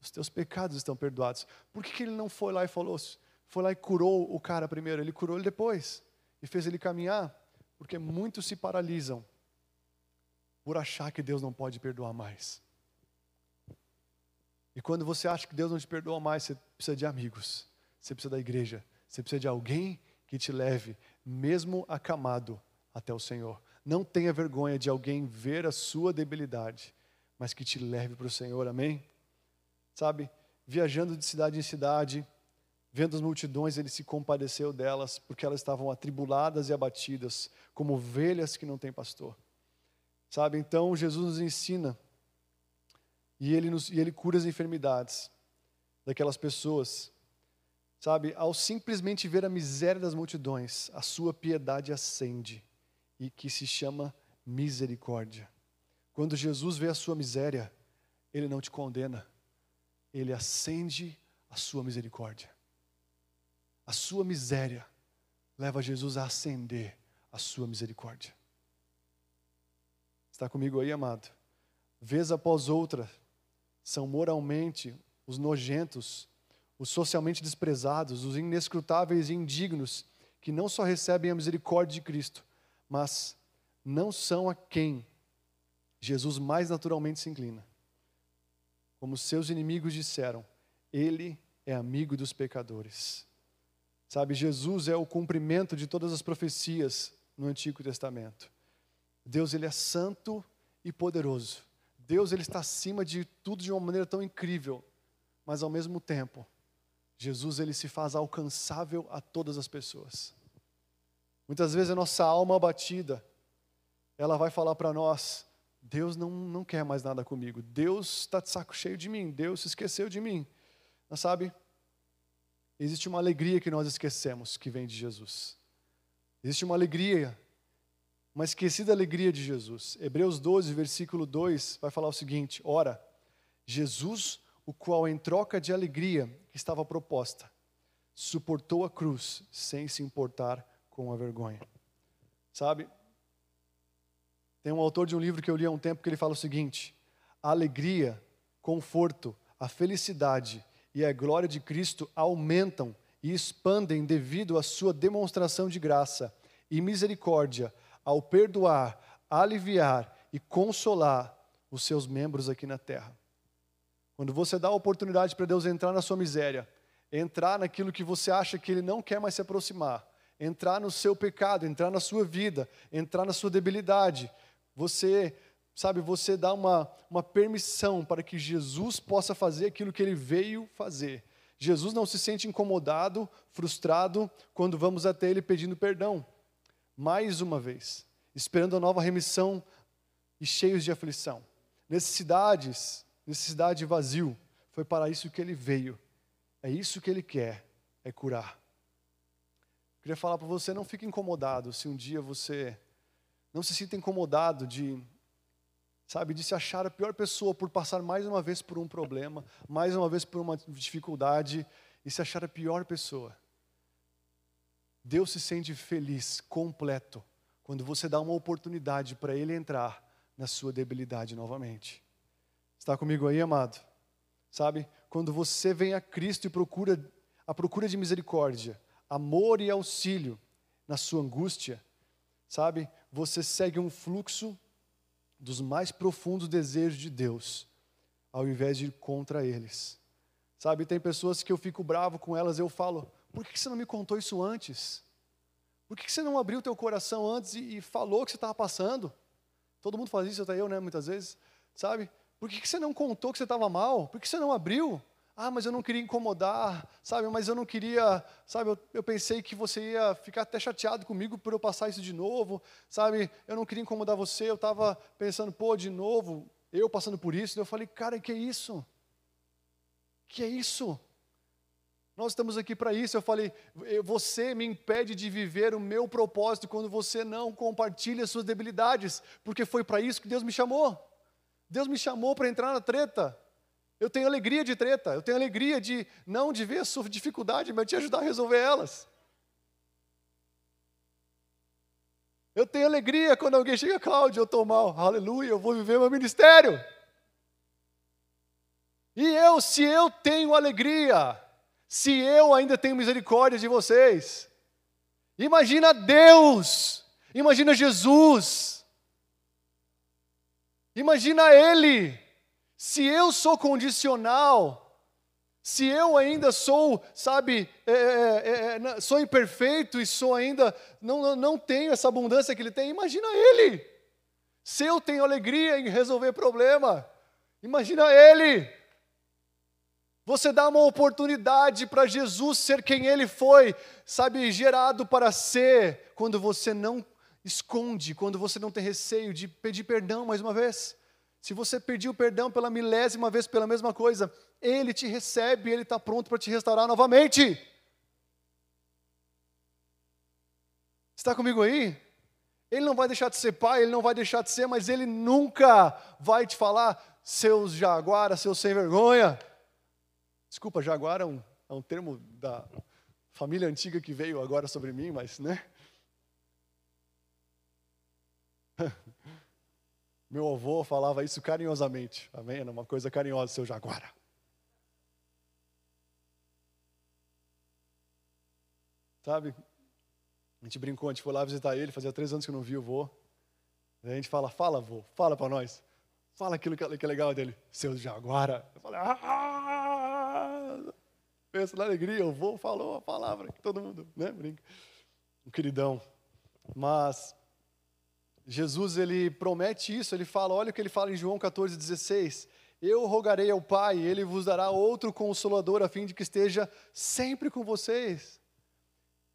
[SPEAKER 1] os teus pecados estão perdoados. Por que, que ele não foi lá e falou, foi lá e curou o cara primeiro? Ele curou ele depois e fez ele caminhar, porque muitos se paralisam por achar que Deus não pode perdoar mais. E quando você acha que Deus não te perdoa mais, você precisa de amigos, você precisa da igreja, você precisa de alguém que te leve, mesmo acamado, até o Senhor. Não tenha vergonha de alguém ver a sua debilidade, mas que te leve para o Senhor, amém? Sabe, viajando de cidade em cidade, vendo as multidões, ele se compadeceu delas, porque elas estavam atribuladas e abatidas, como ovelhas que não têm pastor. Sabe, então Jesus nos ensina e ele, nos, e ele cura as enfermidades daquelas pessoas. Sabe, ao simplesmente ver a miséria das multidões, a sua piedade acende e que se chama misericórdia. Quando Jesus vê a sua miséria, ele não te condena, ele acende a sua misericórdia. A sua miséria leva Jesus a acender a sua misericórdia. Está comigo aí, amado? Vez após outra, são moralmente os nojentos, os socialmente desprezados, os inescrutáveis e indignos, que não só recebem a misericórdia de Cristo, mas não são a quem Jesus mais naturalmente se inclina. Como seus inimigos disseram, ele é amigo dos pecadores. Sabe, Jesus é o cumprimento de todas as profecias no Antigo Testamento. Deus ele é santo e poderoso. Deus ele está acima de tudo de uma maneira tão incrível, mas ao mesmo tempo, Jesus ele se faz alcançável a todas as pessoas. Muitas vezes a nossa alma abatida, ela vai falar para nós: Deus não, não quer mais nada comigo, Deus está de saco cheio de mim, Deus se esqueceu de mim. Mas sabe, existe uma alegria que nós esquecemos que vem de Jesus. Existe uma alegria, uma esquecida alegria de Jesus. Hebreus 12, versículo 2 vai falar o seguinte: Ora, Jesus, o qual em troca de alegria que estava proposta, suportou a cruz sem se importar com a vergonha. Sabe? Tem um autor de um livro que eu li há um tempo que ele fala o seguinte: a alegria, conforto, a felicidade e a glória de Cristo aumentam e expandem devido à sua demonstração de graça e misericórdia ao perdoar, aliviar e consolar os seus membros aqui na terra. Quando você dá a oportunidade para Deus entrar na sua miséria, entrar naquilo que você acha que Ele não quer mais se aproximar, entrar no seu pecado, entrar na sua vida, entrar na sua debilidade, você, sabe, você dá uma, uma permissão para que Jesus possa fazer aquilo que Ele veio fazer. Jesus não se sente incomodado, frustrado, quando vamos até Ele pedindo perdão. Mais uma vez, esperando a nova remissão e cheios de aflição. Necessidades, necessidade vazio. Foi para isso que ele veio. É isso que ele quer, é curar. Queria falar para você, não fique incomodado se um dia você não se sinta incomodado de, sabe, de se achar a pior pessoa por passar mais uma vez por um problema, mais uma vez por uma dificuldade e se achar a pior pessoa. Deus se sente feliz, completo, quando você dá uma oportunidade para Ele entrar na sua debilidade novamente. Está comigo aí, amado? Sabe? Quando você vem a Cristo e procura a procura de misericórdia, amor e auxílio na sua angústia, sabe? Você segue um fluxo dos mais profundos desejos de Deus, ao invés de ir contra eles. Sabe, tem pessoas que eu fico bravo com elas, eu falo: "Por que você não me contou isso antes? Por que você não abriu teu coração antes e, e falou o que você estava passando?" Todo mundo faz isso, até eu, né, muitas vezes, sabe? Por que você não contou que você estava mal? Por que você não abriu? Ah, mas eu não queria incomodar, sabe? Mas eu não queria, sabe? Eu, eu, pensei que você ia ficar até chateado comigo por eu passar isso de novo, sabe? Eu não queria incomodar você, eu estava pensando, pô, de novo, eu passando por isso. Eu falei, cara, que é isso? Que é isso? Nós estamos aqui para isso. Eu falei, você me impede de viver o meu propósito quando você não compartilha suas debilidades, porque foi para isso que Deus me chamou. Deus me chamou para entrar na treta. Eu tenho alegria de treta, eu tenho alegria de não de ver a sua dificuldade, mas de ajudar a resolver elas. Eu tenho alegria quando alguém chega, Cláudio, eu estou mal, aleluia, eu vou viver meu ministério. E eu, se eu tenho alegria, se eu ainda tenho misericórdia de vocês, imagina Deus, imagina Jesus, Imagina ele. Se eu sou condicional, se eu ainda sou, sabe, é, é, é, sou imperfeito e sou ainda, não, não tenho essa abundância que ele tem, imagina ele. Se eu tenho alegria em resolver problema, imagina ele. Você dá uma oportunidade para Jesus ser quem ele foi, sabe, gerado para ser, quando você não esconde quando você não tem receio de pedir perdão mais uma vez. Se você pediu perdão pela milésima vez pela mesma coisa, Ele te recebe, Ele está pronto para te restaurar novamente. Está comigo aí? Ele não vai deixar de ser pai, ele não vai deixar de ser, mas ele nunca vai te falar, seus jaguara, seus sem vergonha. Desculpa, jaguara é um, é um termo da família antiga que veio agora sobre mim, mas, né? Meu avô falava isso carinhosamente. Amém? Era uma coisa carinhosa, seu jaguara. Sabe? A gente brincou, a gente foi lá visitar ele, fazia três anos que eu não vi o vô. a gente fala, fala, vô, fala para nós. Fala aquilo que é legal dele. Seu jaguara. Eu falei, ah! Pensa na alegria, o vô falou a palavra, todo mundo, né, brinca. Um queridão. Mas Jesus, ele promete isso, ele fala, olha o que ele fala em João 14, 16. Eu rogarei ao Pai, ele vos dará outro consolador, a fim de que esteja sempre com vocês.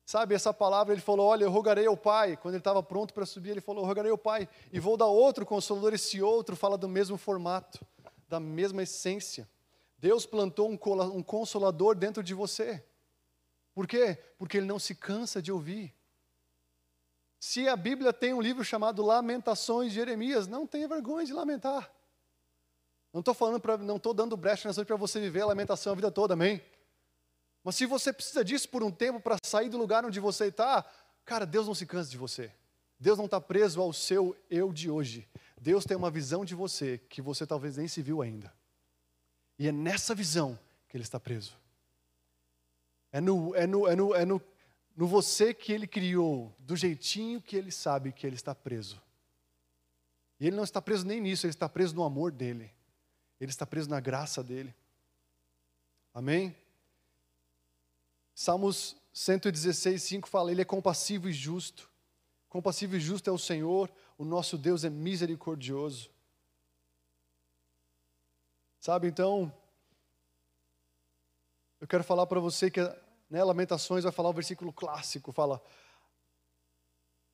[SPEAKER 1] Sabe, essa palavra, ele falou: Olha, eu rogarei ao Pai. Quando ele estava pronto para subir, ele falou: Eu rogarei ao Pai. E vou dar outro consolador. Esse outro fala do mesmo formato, da mesma essência. Deus plantou um consolador dentro de você. Por quê? Porque ele não se cansa de ouvir. Se a Bíblia tem um livro chamado Lamentações de Jeremias, não tenha vergonha de lamentar. Não estou falando para, não estou dando brecha para você viver a lamentação a vida toda, amém? Mas se você precisa disso por um tempo para sair do lugar onde você está, cara, Deus não se cansa de você. Deus não está preso ao seu eu de hoje. Deus tem uma visão de você que você talvez nem se viu ainda. E é nessa visão que Ele está preso. É no, é no, é no, é no, no você que Ele criou, do jeitinho que Ele sabe que Ele está preso. E Ele não está preso nem nisso, Ele está preso no amor dEle. Ele está preso na graça dEle. Amém? Salmos 116, 5 fala: Ele é compassivo e justo. Compassivo e justo é o Senhor, o nosso Deus é misericordioso. Sabe, então, eu quero falar para você que, né, Lamentações vai falar o versículo clássico: fala,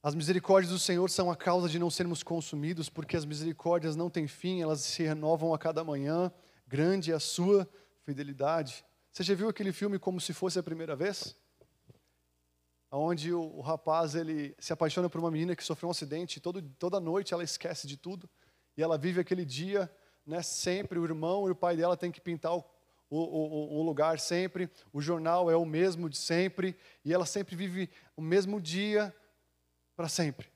[SPEAKER 1] as misericórdias do Senhor são a causa de não sermos consumidos, porque as misericórdias não têm fim, elas se renovam a cada manhã, grande é a sua fidelidade. Você já viu aquele filme como se fosse a primeira vez? Onde o, o rapaz ele se apaixona por uma menina que sofreu um acidente, todo, toda noite ela esquece de tudo, e ela vive aquele dia, né, sempre, o irmão e o pai dela têm que pintar o, o, o, o lugar sempre, o jornal é o mesmo de sempre, e ela sempre vive o mesmo dia para sempre.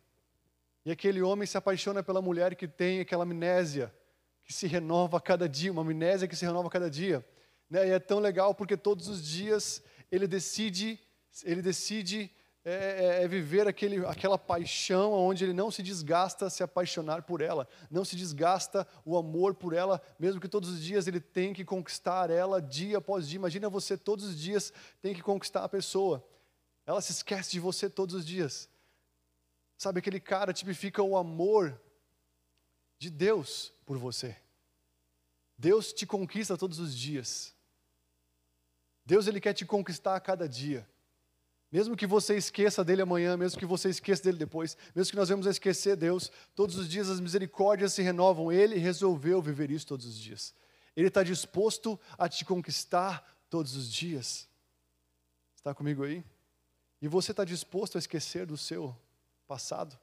[SPEAKER 1] E aquele homem se apaixona pela mulher que tem aquela amnésia, que se renova a cada dia, uma amnésia que se renova a cada dia. Né? E é tão legal porque todos os dias ele decide, ele decide é, é, é, viver aquele, aquela paixão onde ele não se desgasta se apaixonar por ela, não se desgasta o amor por ela, mesmo que todos os dias ele tem que conquistar ela dia após dia. Imagina você todos os dias tem que conquistar a pessoa. Ela se esquece de você todos os dias. Sabe, aquele cara tipifica o amor de Deus por você. Deus te conquista todos os dias. Deus ele quer te conquistar a cada dia. Mesmo que você esqueça dele amanhã, mesmo que você esqueça dele depois, mesmo que nós vamos esquecer Deus, todos os dias as misericórdias se renovam. Ele resolveu viver isso todos os dias. Ele está disposto a te conquistar todos os dias. Está comigo aí? E você está disposto a esquecer do seu passado?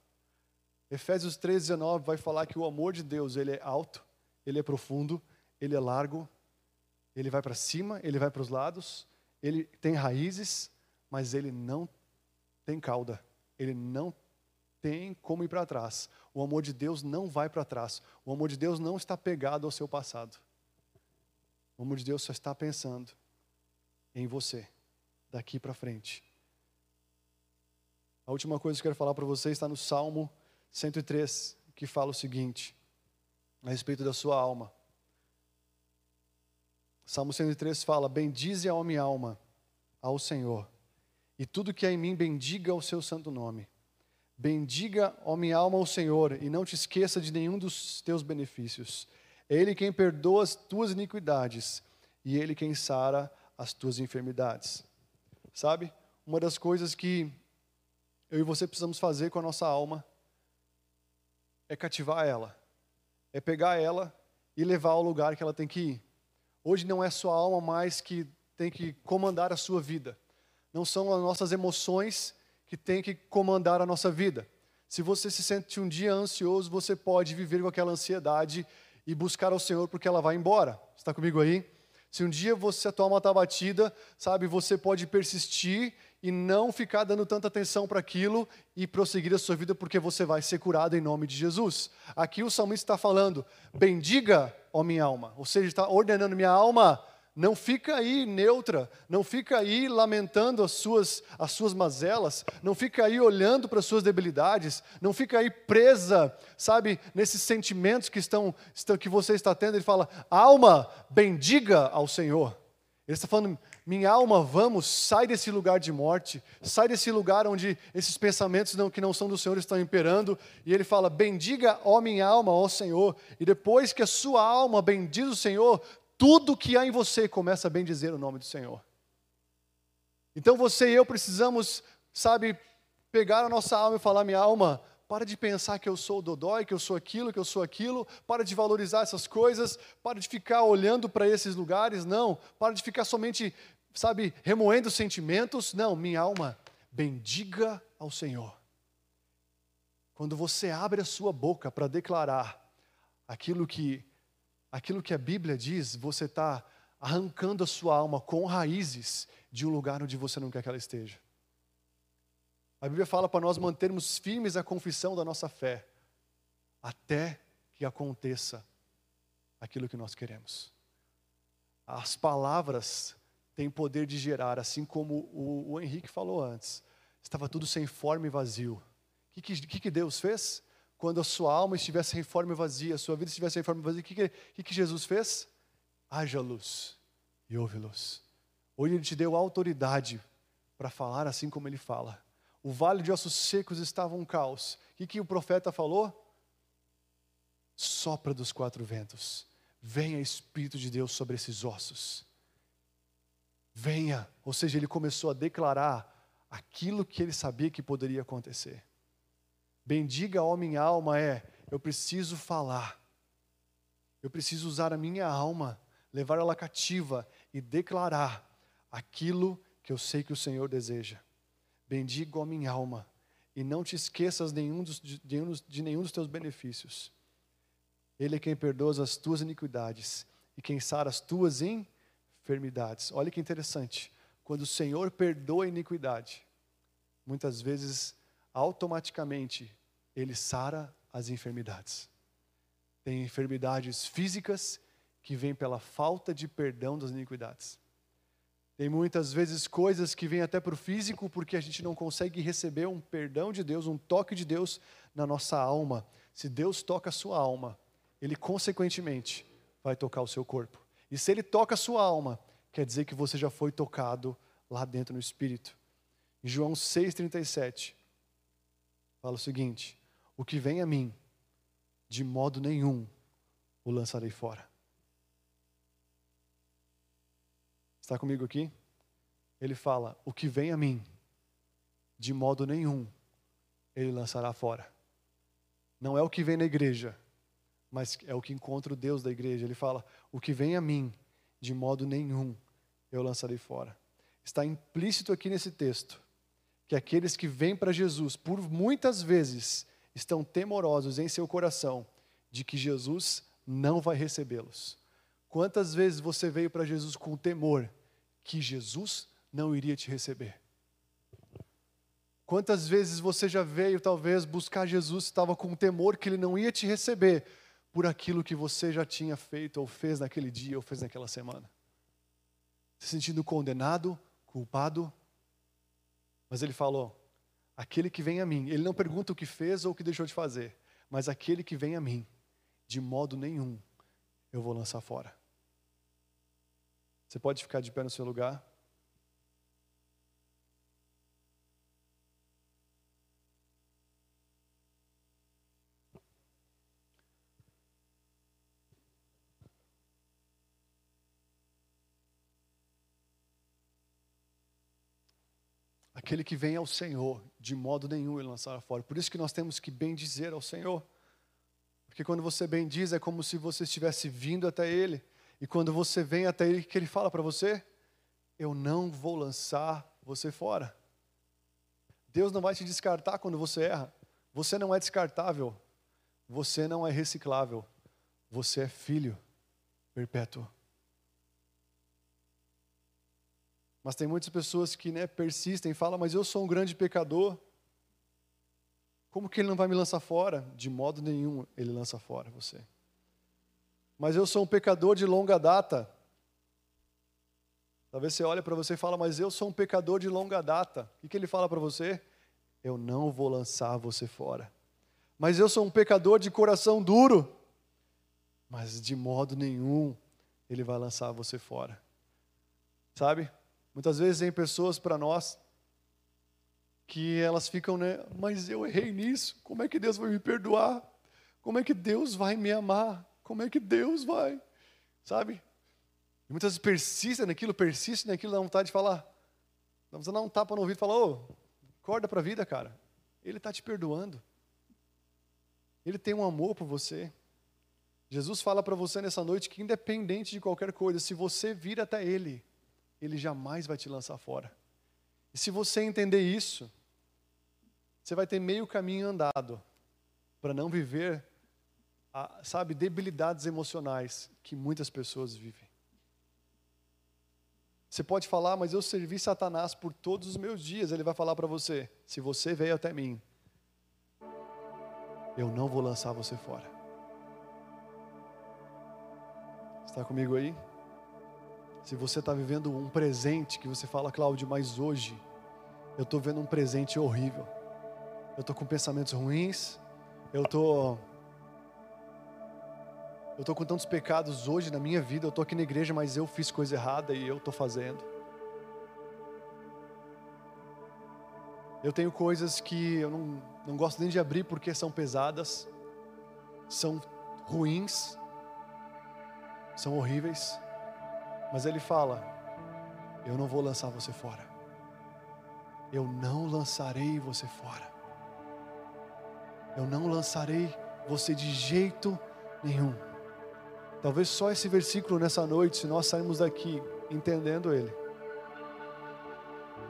[SPEAKER 1] Efésios 3,19 vai falar que o amor de Deus ele é alto, ele é profundo, ele é largo, ele vai para cima, ele vai para os lados, ele tem raízes, mas ele não tem cauda. Ele não tem como ir para trás. O amor de Deus não vai para trás. O amor de Deus não está pegado ao seu passado. O amor de Deus só está pensando em você, daqui para frente. A última coisa que eu quero falar para você está no Salmo 103, que fala o seguinte, a respeito da sua alma. Salmo 103 fala: Bendize a minha alma ao Senhor, e tudo que há em mim bendiga o seu santo nome. Bendiga, ó minha alma, ao Senhor, e não te esqueça de nenhum dos teus benefícios. É Ele quem perdoa as tuas iniquidades, e Ele quem sara as tuas enfermidades. Sabe? Uma das coisas que eu e você precisamos fazer com a nossa alma é cativar ela, é pegar ela e levar ao lugar que ela tem que ir. Hoje não é sua alma mais que tem que comandar a sua vida não são as nossas emoções que têm que comandar a nossa vida. Se você se sente um dia ansioso, você pode viver com aquela ansiedade e buscar ao Senhor porque ela vai embora. Está comigo aí? Se um dia você toma uma tabatida, batida, sabe, você pode persistir e não ficar dando tanta atenção para aquilo e prosseguir a sua vida porque você vai ser curado em nome de Jesus. Aqui o salmista está falando: bendiga, ó minha alma, ou seja, está ordenando minha alma, não fica aí neutra, não fica aí lamentando as suas, as suas mazelas, não fica aí olhando para as suas debilidades, não fica aí presa, sabe, nesses sentimentos que estão, estão que você está tendo. Ele fala: alma, bendiga ao Senhor. Ele está falando, minha alma, vamos, sai desse lugar de morte, sai desse lugar onde esses pensamentos não, que não são do Senhor estão imperando. E ele fala: Bendiga, ó minha alma, ó Senhor. E depois que a sua alma bendiz o Senhor, tudo que há em você começa a bendizer o nome do Senhor. Então você e eu precisamos, sabe, pegar a nossa alma e falar: minha alma, para de pensar que eu sou o dodói, que eu sou aquilo, que eu sou aquilo, para de valorizar essas coisas, para de ficar olhando para esses lugares, não, para de ficar somente, sabe, remoendo sentimentos, não, minha alma, bendiga ao Senhor. Quando você abre a sua boca para declarar aquilo que aquilo que a Bíblia diz, você está arrancando a sua alma com raízes de um lugar onde você não quer que ela esteja. A Bíblia fala para nós mantermos firmes a confissão da nossa fé, até que aconteça aquilo que nós queremos. As palavras têm poder de gerar, assim como o, o Henrique falou antes. Estava tudo sem forma e vazio. O que, que, que Deus fez? quando a sua alma estivesse em forma vazia, a sua vida estivesse em forma vazia, o que, que, que Jesus fez? Haja luz e ouve luz. Hoje Ele te deu autoridade para falar assim como Ele fala. O vale de ossos secos estava um caos. O que, que o profeta falou? Sopra dos quatro ventos. Venha Espírito de Deus sobre esses ossos. Venha. Ou seja, ele começou a declarar aquilo que ele sabia que poderia acontecer. Bendiga, ó minha alma, é eu preciso falar. Eu preciso usar a minha alma, levar ela cativa e declarar aquilo que eu sei que o Senhor deseja. Bendiga, ó minha alma, e não te esqueças nenhum dos, de, de nenhum dos teus benefícios. Ele é quem perdoa as tuas iniquidades e quem sara as tuas enfermidades. Olha que interessante. Quando o Senhor perdoa a iniquidade, muitas vezes automaticamente ele sara as enfermidades. Tem enfermidades físicas que vêm pela falta de perdão das iniquidades. Tem muitas vezes coisas que vêm até para o físico porque a gente não consegue receber um perdão de Deus, um toque de Deus na nossa alma. Se Deus toca a sua alma, Ele consequentemente vai tocar o seu corpo. E se Ele toca a sua alma, quer dizer que você já foi tocado lá dentro no Espírito. Em João 6,37, fala o seguinte: o que vem a mim, de modo nenhum o lançarei fora. Está comigo aqui? Ele fala: o que vem a mim, de modo nenhum ele lançará fora. Não é o que vem na igreja, mas é o que encontra o Deus da igreja. Ele fala: o que vem a mim, de modo nenhum eu lançarei fora. Está implícito aqui nesse texto que aqueles que vêm para Jesus, por muitas vezes, estão temorosos em seu coração de que Jesus não vai recebê-los. Quantas vezes você veio para Jesus com temor que Jesus não iria te receber? Quantas vezes você já veio, talvez, buscar Jesus, estava com temor que ele não ia te receber por aquilo que você já tinha feito, ou fez naquele dia, ou fez naquela semana? Se sentindo condenado, culpado, mas ele falou: aquele que vem a mim, ele não pergunta o que fez ou o que deixou de fazer, mas aquele que vem a mim, de modo nenhum eu vou lançar fora. Você pode ficar de pé no seu lugar? Aquele que vem ao Senhor, de modo nenhum ele lançará fora. Por isso que nós temos que bendizer ao Senhor. Porque quando você bendiz, é como se você estivesse vindo até Ele. E quando você vem até Ele, o que Ele fala para você? Eu não vou lançar você fora. Deus não vai te descartar quando você erra. Você não é descartável. Você não é reciclável. Você é filho perpétuo. Mas tem muitas pessoas que né, persistem e falam, mas eu sou um grande pecador. Como que ele não vai me lançar fora? De modo nenhum ele lança fora você. Mas eu sou um pecador de longa data. Talvez você olhe para você e fala, mas eu sou um pecador de longa data. O que ele fala para você? Eu não vou lançar você fora. Mas eu sou um pecador de coração duro. Mas de modo nenhum ele vai lançar você fora. Sabe? Muitas vezes vem pessoas para nós que elas ficam, né? Mas eu errei nisso. Como é que Deus vai me perdoar? Como é que Deus vai me amar? Como é que Deus vai? Sabe? E muitas vezes persistem naquilo, persistem naquilo, dá vontade de falar. Vamos dar um tapa no ouvido e falar, ô, oh, acorda para a vida, cara. Ele está te perdoando. Ele tem um amor por você. Jesus fala para você nessa noite que, independente de qualquer coisa, se você vir até Ele, Ele jamais vai te lançar fora. E se você entender isso, você vai ter meio caminho andado para não viver, sabe, debilidades emocionais que muitas pessoas vivem. Você pode falar, mas eu servi Satanás por todos os meus dias. Ele vai falar para você: se você veio até mim, eu não vou lançar você fora. Está comigo aí? Se você está vivendo um presente que você fala, Cláudio, mas hoje eu estou vendo um presente horrível. Eu estou com pensamentos ruins. Eu estou eu estou com tantos pecados hoje na minha vida, eu estou aqui na igreja, mas eu fiz coisa errada e eu estou fazendo. Eu tenho coisas que eu não, não gosto nem de abrir porque são pesadas, são ruins, são horríveis. Mas ele fala: Eu não vou lançar você fora. Eu não lançarei você fora. Eu não lançarei você de jeito nenhum. Talvez só esse versículo nessa noite, se nós sairmos daqui entendendo ele,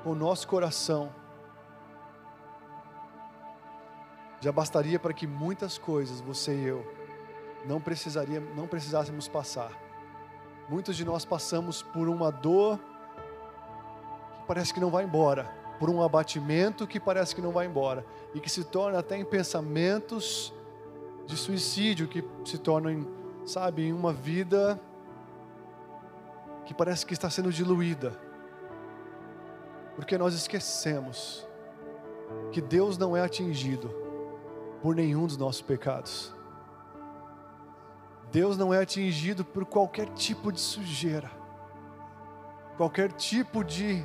[SPEAKER 1] com o nosso coração, já bastaria para que muitas coisas você e eu não precisaria, não precisássemos passar. Muitos de nós passamos por uma dor que parece que não vai embora, por um abatimento que parece que não vai embora e que se torna até em pensamentos de suicídio que se tornam sabe, em uma vida que parece que está sendo diluída, porque nós esquecemos que Deus não é atingido por nenhum dos nossos pecados. Deus não é atingido por qualquer tipo de sujeira, qualquer tipo de,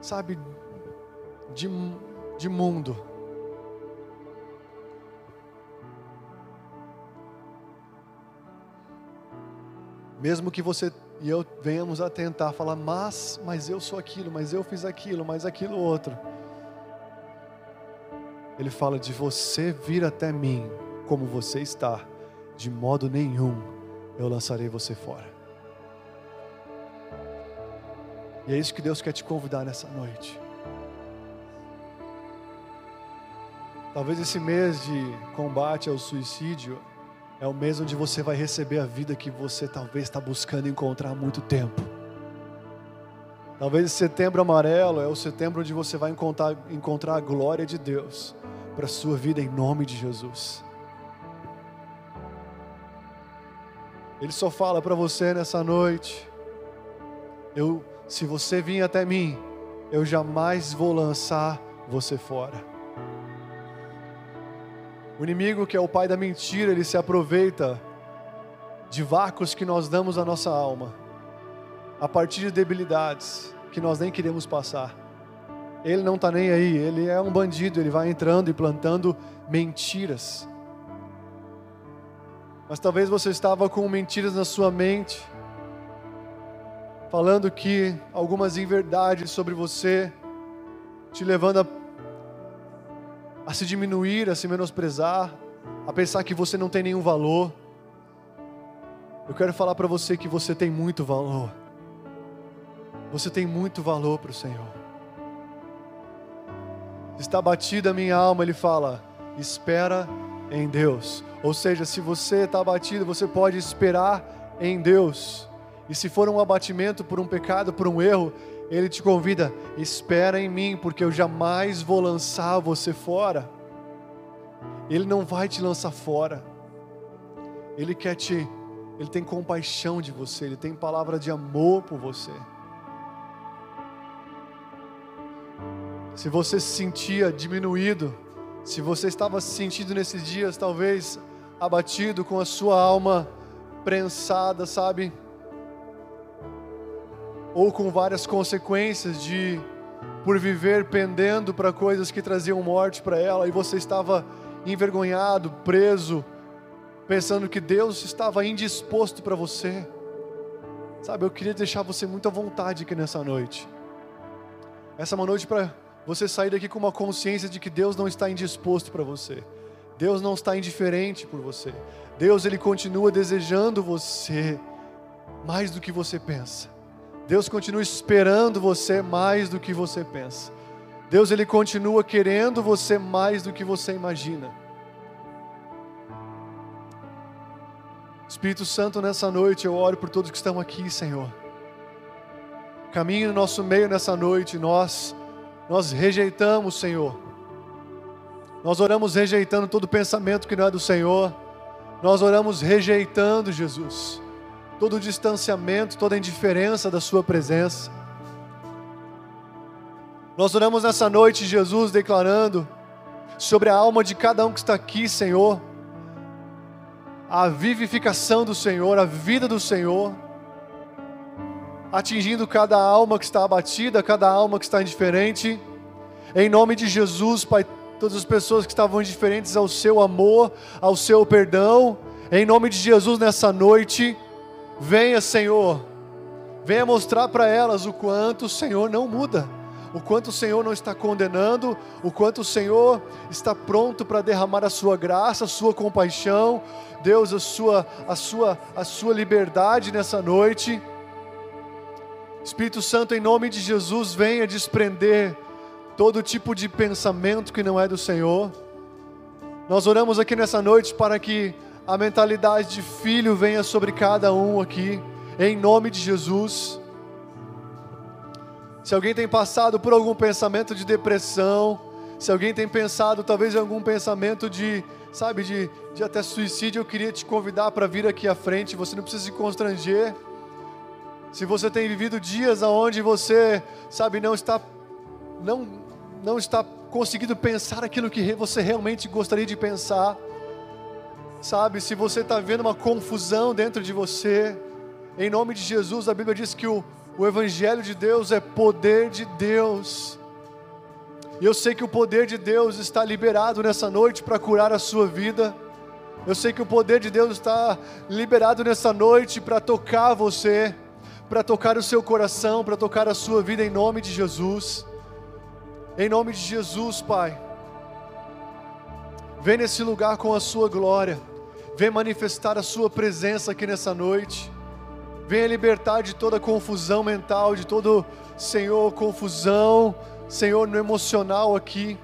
[SPEAKER 1] sabe, de, de mundo. Mesmo que você e eu venhamos a tentar falar, mas, mas eu sou aquilo, mas eu fiz aquilo, mas aquilo outro. Ele fala de você vir até mim como você está, de modo nenhum eu lançarei você fora. E é isso que Deus quer te convidar nessa noite. Talvez esse mês de combate ao suicídio é o mês onde você vai receber a vida que você talvez está buscando encontrar há muito tempo. Talvez setembro amarelo é o setembro onde você vai encontrar, encontrar a glória de Deus para a sua vida em nome de Jesus. Ele só fala para você nessa noite: eu, se você vir até mim, eu jamais vou lançar você fora. O inimigo, que é o pai da mentira, ele se aproveita de vácuos que nós damos à nossa alma, a partir de debilidades que nós nem queremos passar. Ele não está nem aí, ele é um bandido, ele vai entrando e plantando mentiras. Mas talvez você estava com mentiras na sua mente, falando que algumas inverdades sobre você, te levando a a se diminuir, a se menosprezar, a pensar que você não tem nenhum valor. Eu quero falar para você que você tem muito valor. Você tem muito valor para o Senhor. Está batida a minha alma, Ele fala, espera em Deus. Ou seja, se você está abatido, você pode esperar em Deus. E se for um abatimento por um pecado, por um erro, Ele te convida, espera em mim, porque eu jamais vou lançar você fora. Ele não vai te lançar fora. Ele quer te, ele tem compaixão de você, ele tem palavra de amor por você. Se você se sentia diminuído, se você estava se sentindo nesses dias talvez abatido com a sua alma prensada, sabe? Ou com várias consequências de por viver pendendo para coisas que traziam morte para ela e você estava envergonhado, preso, pensando que Deus estava indisposto para você. Sabe, eu queria deixar você muito à vontade aqui nessa noite. Essa é uma noite para você sair daqui com uma consciência de que Deus não está indisposto para você. Deus não está indiferente por você. Deus ele continua desejando você mais do que você pensa. Deus continua esperando você mais do que você pensa. Deus ele continua querendo você mais do que você imagina. Espírito Santo, nessa noite eu oro por todos que estão aqui, Senhor. Caminhe no nosso meio nessa noite, nós nós rejeitamos, Senhor. Nós oramos rejeitando todo pensamento que não é do Senhor. Nós oramos rejeitando, Jesus, todo o distanciamento, toda a indiferença da Sua presença. Nós oramos nessa noite, Jesus, declarando sobre a alma de cada um que está aqui, Senhor a vivificação do Senhor, a vida do Senhor, atingindo cada alma que está abatida, cada alma que está indiferente. Em nome de Jesus, Pai, todas as pessoas que estavam indiferentes ao seu amor, ao seu perdão, em nome de Jesus nessa noite, venha, Senhor, venha mostrar para elas o quanto o Senhor não muda o quanto o Senhor não está condenando, o quanto o Senhor está pronto para derramar a sua graça, a sua compaixão, Deus, a sua, a sua, a sua liberdade nessa noite. Espírito Santo, em nome de Jesus, venha desprender todo tipo de pensamento que não é do Senhor. Nós oramos aqui nessa noite para que a mentalidade de filho venha sobre cada um aqui, em nome de Jesus. Se alguém tem passado por algum pensamento de depressão, se alguém tem pensado talvez em algum pensamento de, sabe, de, de até suicídio, eu queria te convidar para vir aqui à frente. Você não precisa se constranger. Se você tem vivido dias onde você, sabe, não está, não, não está conseguindo pensar aquilo que você realmente gostaria de pensar, sabe, se você está vendo uma confusão dentro de você, em nome de Jesus, a Bíblia diz que o, o Evangelho de Deus é poder de Deus. E eu sei que o poder de Deus está liberado nessa noite para curar a sua vida. Eu sei que o poder de Deus está liberado nessa noite para tocar você, para tocar o seu coração, para tocar a sua vida em nome de Jesus. Em nome de Jesus, Pai. Vem nesse lugar com a sua glória. Vem manifestar a sua presença aqui nessa noite. Venha libertar de toda confusão mental, de todo, Senhor, confusão, Senhor, no emocional aqui.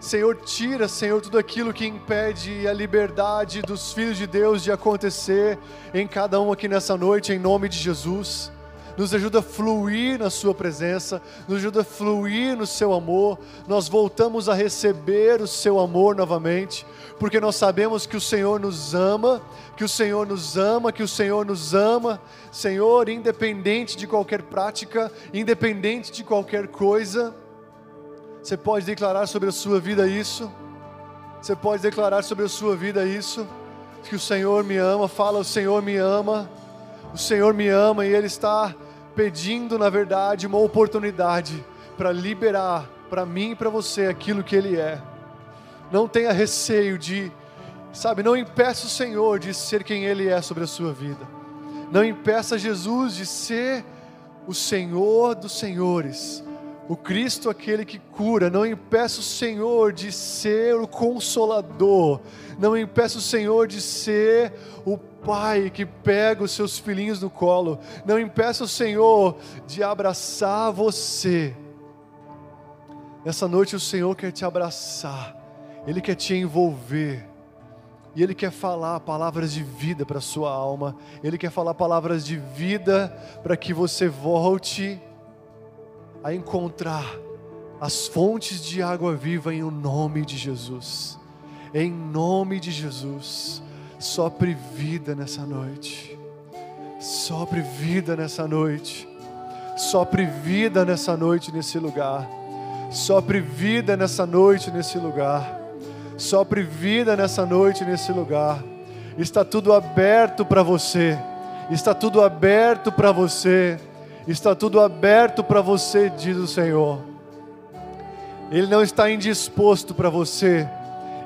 [SPEAKER 1] Senhor, tira, Senhor, tudo aquilo que impede a liberdade dos filhos de Deus de acontecer em cada um aqui nessa noite, em nome de Jesus nos ajuda a fluir na Sua presença, nos ajuda a fluir no Seu amor. Nós voltamos a receber o Seu amor novamente, porque nós sabemos que o Senhor nos ama, que o Senhor nos ama, que o Senhor nos ama, Senhor, independente de qualquer prática, independente de qualquer coisa. Você pode declarar sobre a sua vida isso? Você pode declarar sobre a sua vida isso? Que o Senhor me ama, fala: O Senhor me ama, o Senhor me ama e Ele está pedindo, na verdade, uma oportunidade para liberar para mim e para você aquilo que Ele é. Não tenha receio de, sabe, não impeça o Senhor de ser quem Ele é sobre a sua vida. Não impeça Jesus de ser o Senhor dos Senhores, o Cristo aquele que cura. Não impeça o Senhor de ser o Consolador. Não impeça o Senhor de ser o pai que pega os seus filhinhos no colo. Não impeça o Senhor de abraçar você. Nessa noite o Senhor quer te abraçar, Ele quer te envolver. E Ele quer falar palavras de vida para a sua alma. Ele quer falar palavras de vida para que você volte
[SPEAKER 2] a encontrar as fontes de água viva em o nome de Jesus. Em nome de Jesus, sopre vida nessa noite. Sopre vida nessa noite. Sopre vida nessa noite nesse lugar. Sopre vida nessa noite nesse lugar. Sopre vida nessa noite nesse lugar. Está tudo aberto para você. Está tudo aberto para você. Está tudo aberto para você, diz o Senhor. Ele não está indisposto para você.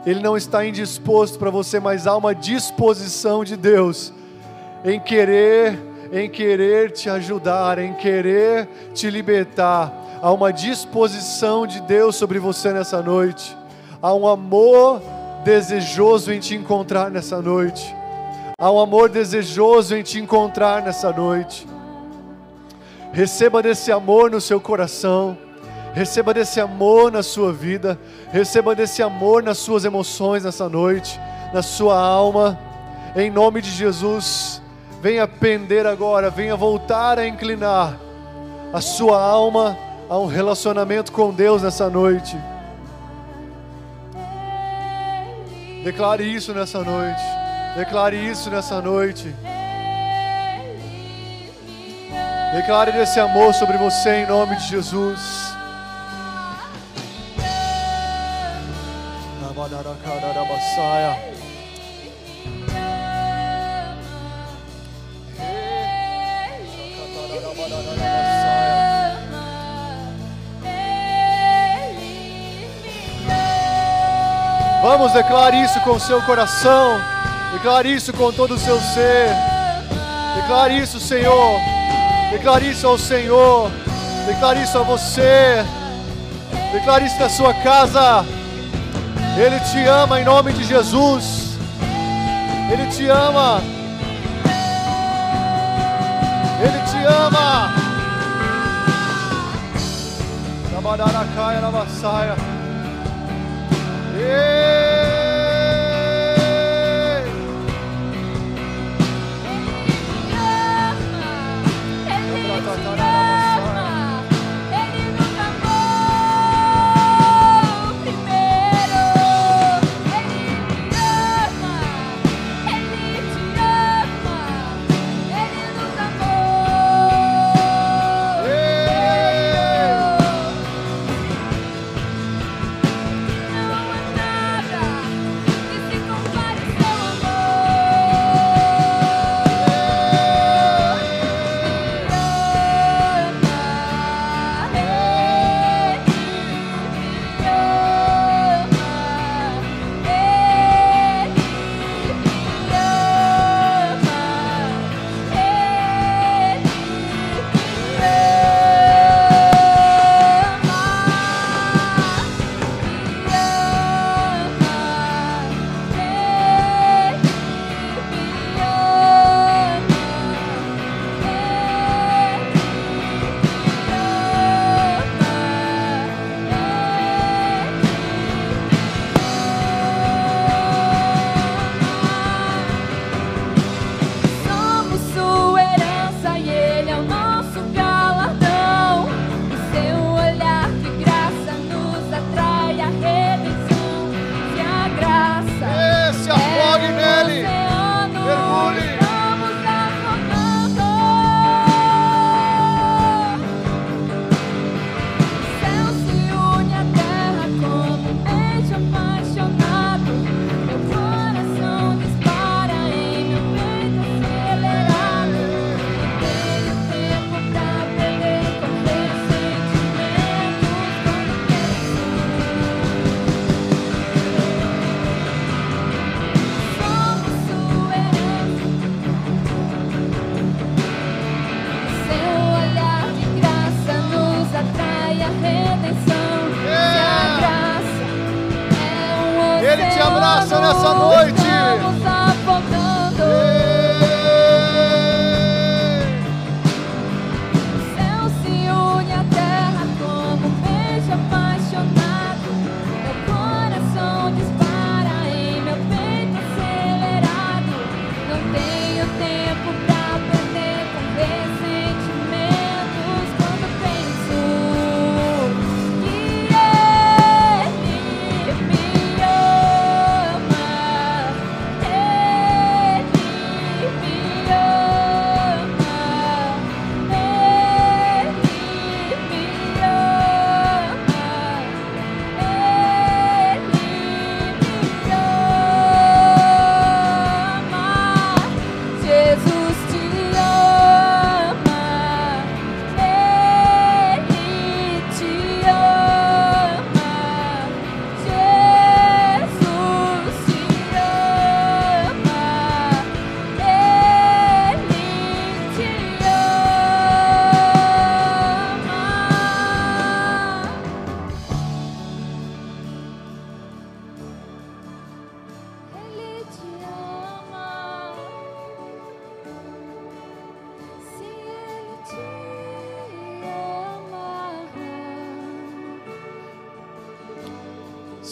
[SPEAKER 2] Ele não está indisposto para você, mas há uma disposição de Deus em querer, em querer te ajudar, em querer te libertar. Há uma disposição de Deus sobre você nessa noite. Há um amor desejoso em te encontrar nessa noite. Há um amor desejoso em te encontrar nessa noite. Receba desse amor no seu coração. Receba desse amor na sua vida. Receba desse amor nas suas emoções nessa noite, na sua alma. Em nome de Jesus, venha pender agora, venha voltar a inclinar a sua alma a um relacionamento com Deus nessa noite. Declare isso nessa noite. Declare isso nessa noite. Declare esse amor sobre você em nome de Jesus. Vamos, declare isso com o seu coração. Declare isso com todo o seu ser. Declare isso, Senhor. Declare isso ao Senhor. Declare isso a você. Declare isso na sua casa. Te ama em nome de Jesus. Ele te ama. Ele te ama. Trabalhar na vassaia.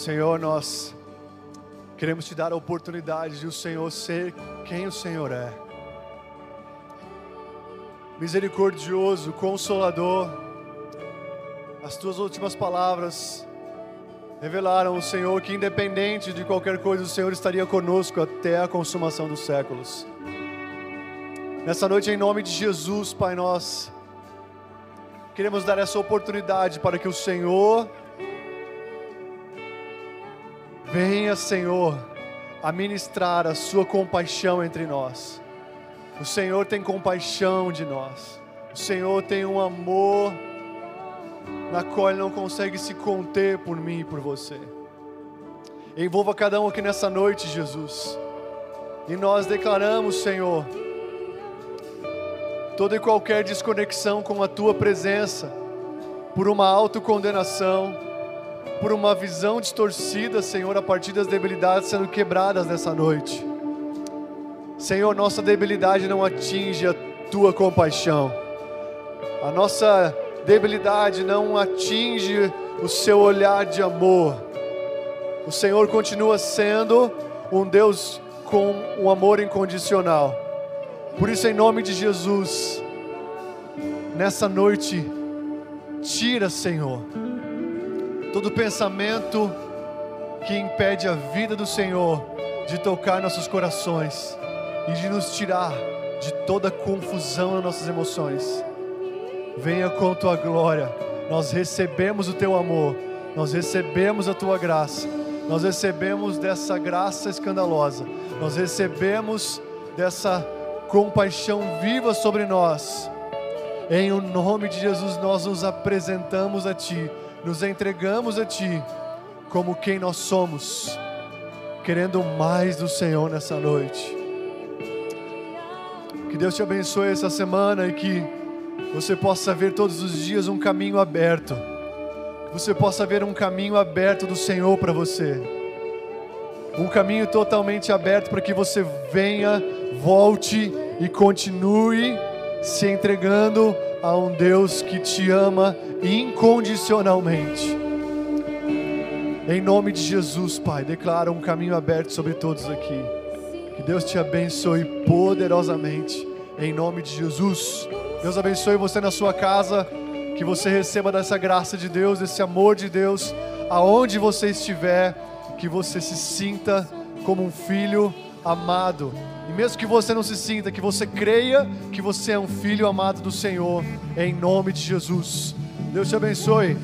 [SPEAKER 1] Senhor, nós queremos te dar a oportunidade de o Senhor ser quem o Senhor é. Misericordioso, consolador, as tuas últimas palavras revelaram o Senhor que, independente de qualquer coisa, o Senhor estaria conosco até a consumação dos séculos. Nessa noite, em nome de Jesus, Pai, nós queremos dar essa oportunidade para que o Senhor venha, Senhor, a ministrar a Sua compaixão entre nós. O Senhor tem compaixão de nós. O Senhor tem um amor na qual Ele não consegue se conter por mim e por você. Envolva cada um aqui nessa noite, Jesus. E nós declaramos, Senhor, toda e qualquer desconexão com a tua presença, por uma autocondenação, por uma visão distorcida, Senhor, a partir das debilidades sendo quebradas nessa noite. Senhor, nossa debilidade não atinge a tua compaixão, a nossa debilidade não atinge o seu olhar de amor. O Senhor continua sendo um Deus com um amor incondicional. Por isso, em nome de Jesus, nessa noite, tira, Senhor, todo pensamento que impede a vida do Senhor de tocar nossos corações e de nos tirar de toda confusão nas nossas emoções. Venha com tua glória, nós recebemos o teu amor, nós recebemos a tua graça, nós recebemos dessa graça escandalosa, nós recebemos dessa compaixão viva sobre nós. Em o nome de Jesus, nós nos apresentamos a Ti, nos entregamos a Ti, como quem nós somos, querendo mais do Senhor nessa noite. Que Deus te abençoe essa semana e que você possa ver todos os dias um caminho aberto. Que você possa ver um caminho aberto do Senhor para você. Um caminho totalmente aberto para que você venha volte e continue se entregando a um Deus que te ama incondicionalmente. Em nome de Jesus, Pai, declara um caminho aberto sobre todos aqui. Que Deus te abençoe poderosamente. Em nome de Jesus. Deus abençoe você na sua casa. Que você receba dessa graça de Deus, desse amor de Deus, aonde você estiver. Que você se sinta como um filho amado. E mesmo que você não se sinta, que você creia que você é um filho amado do Senhor, em nome de Jesus. Deus te abençoe.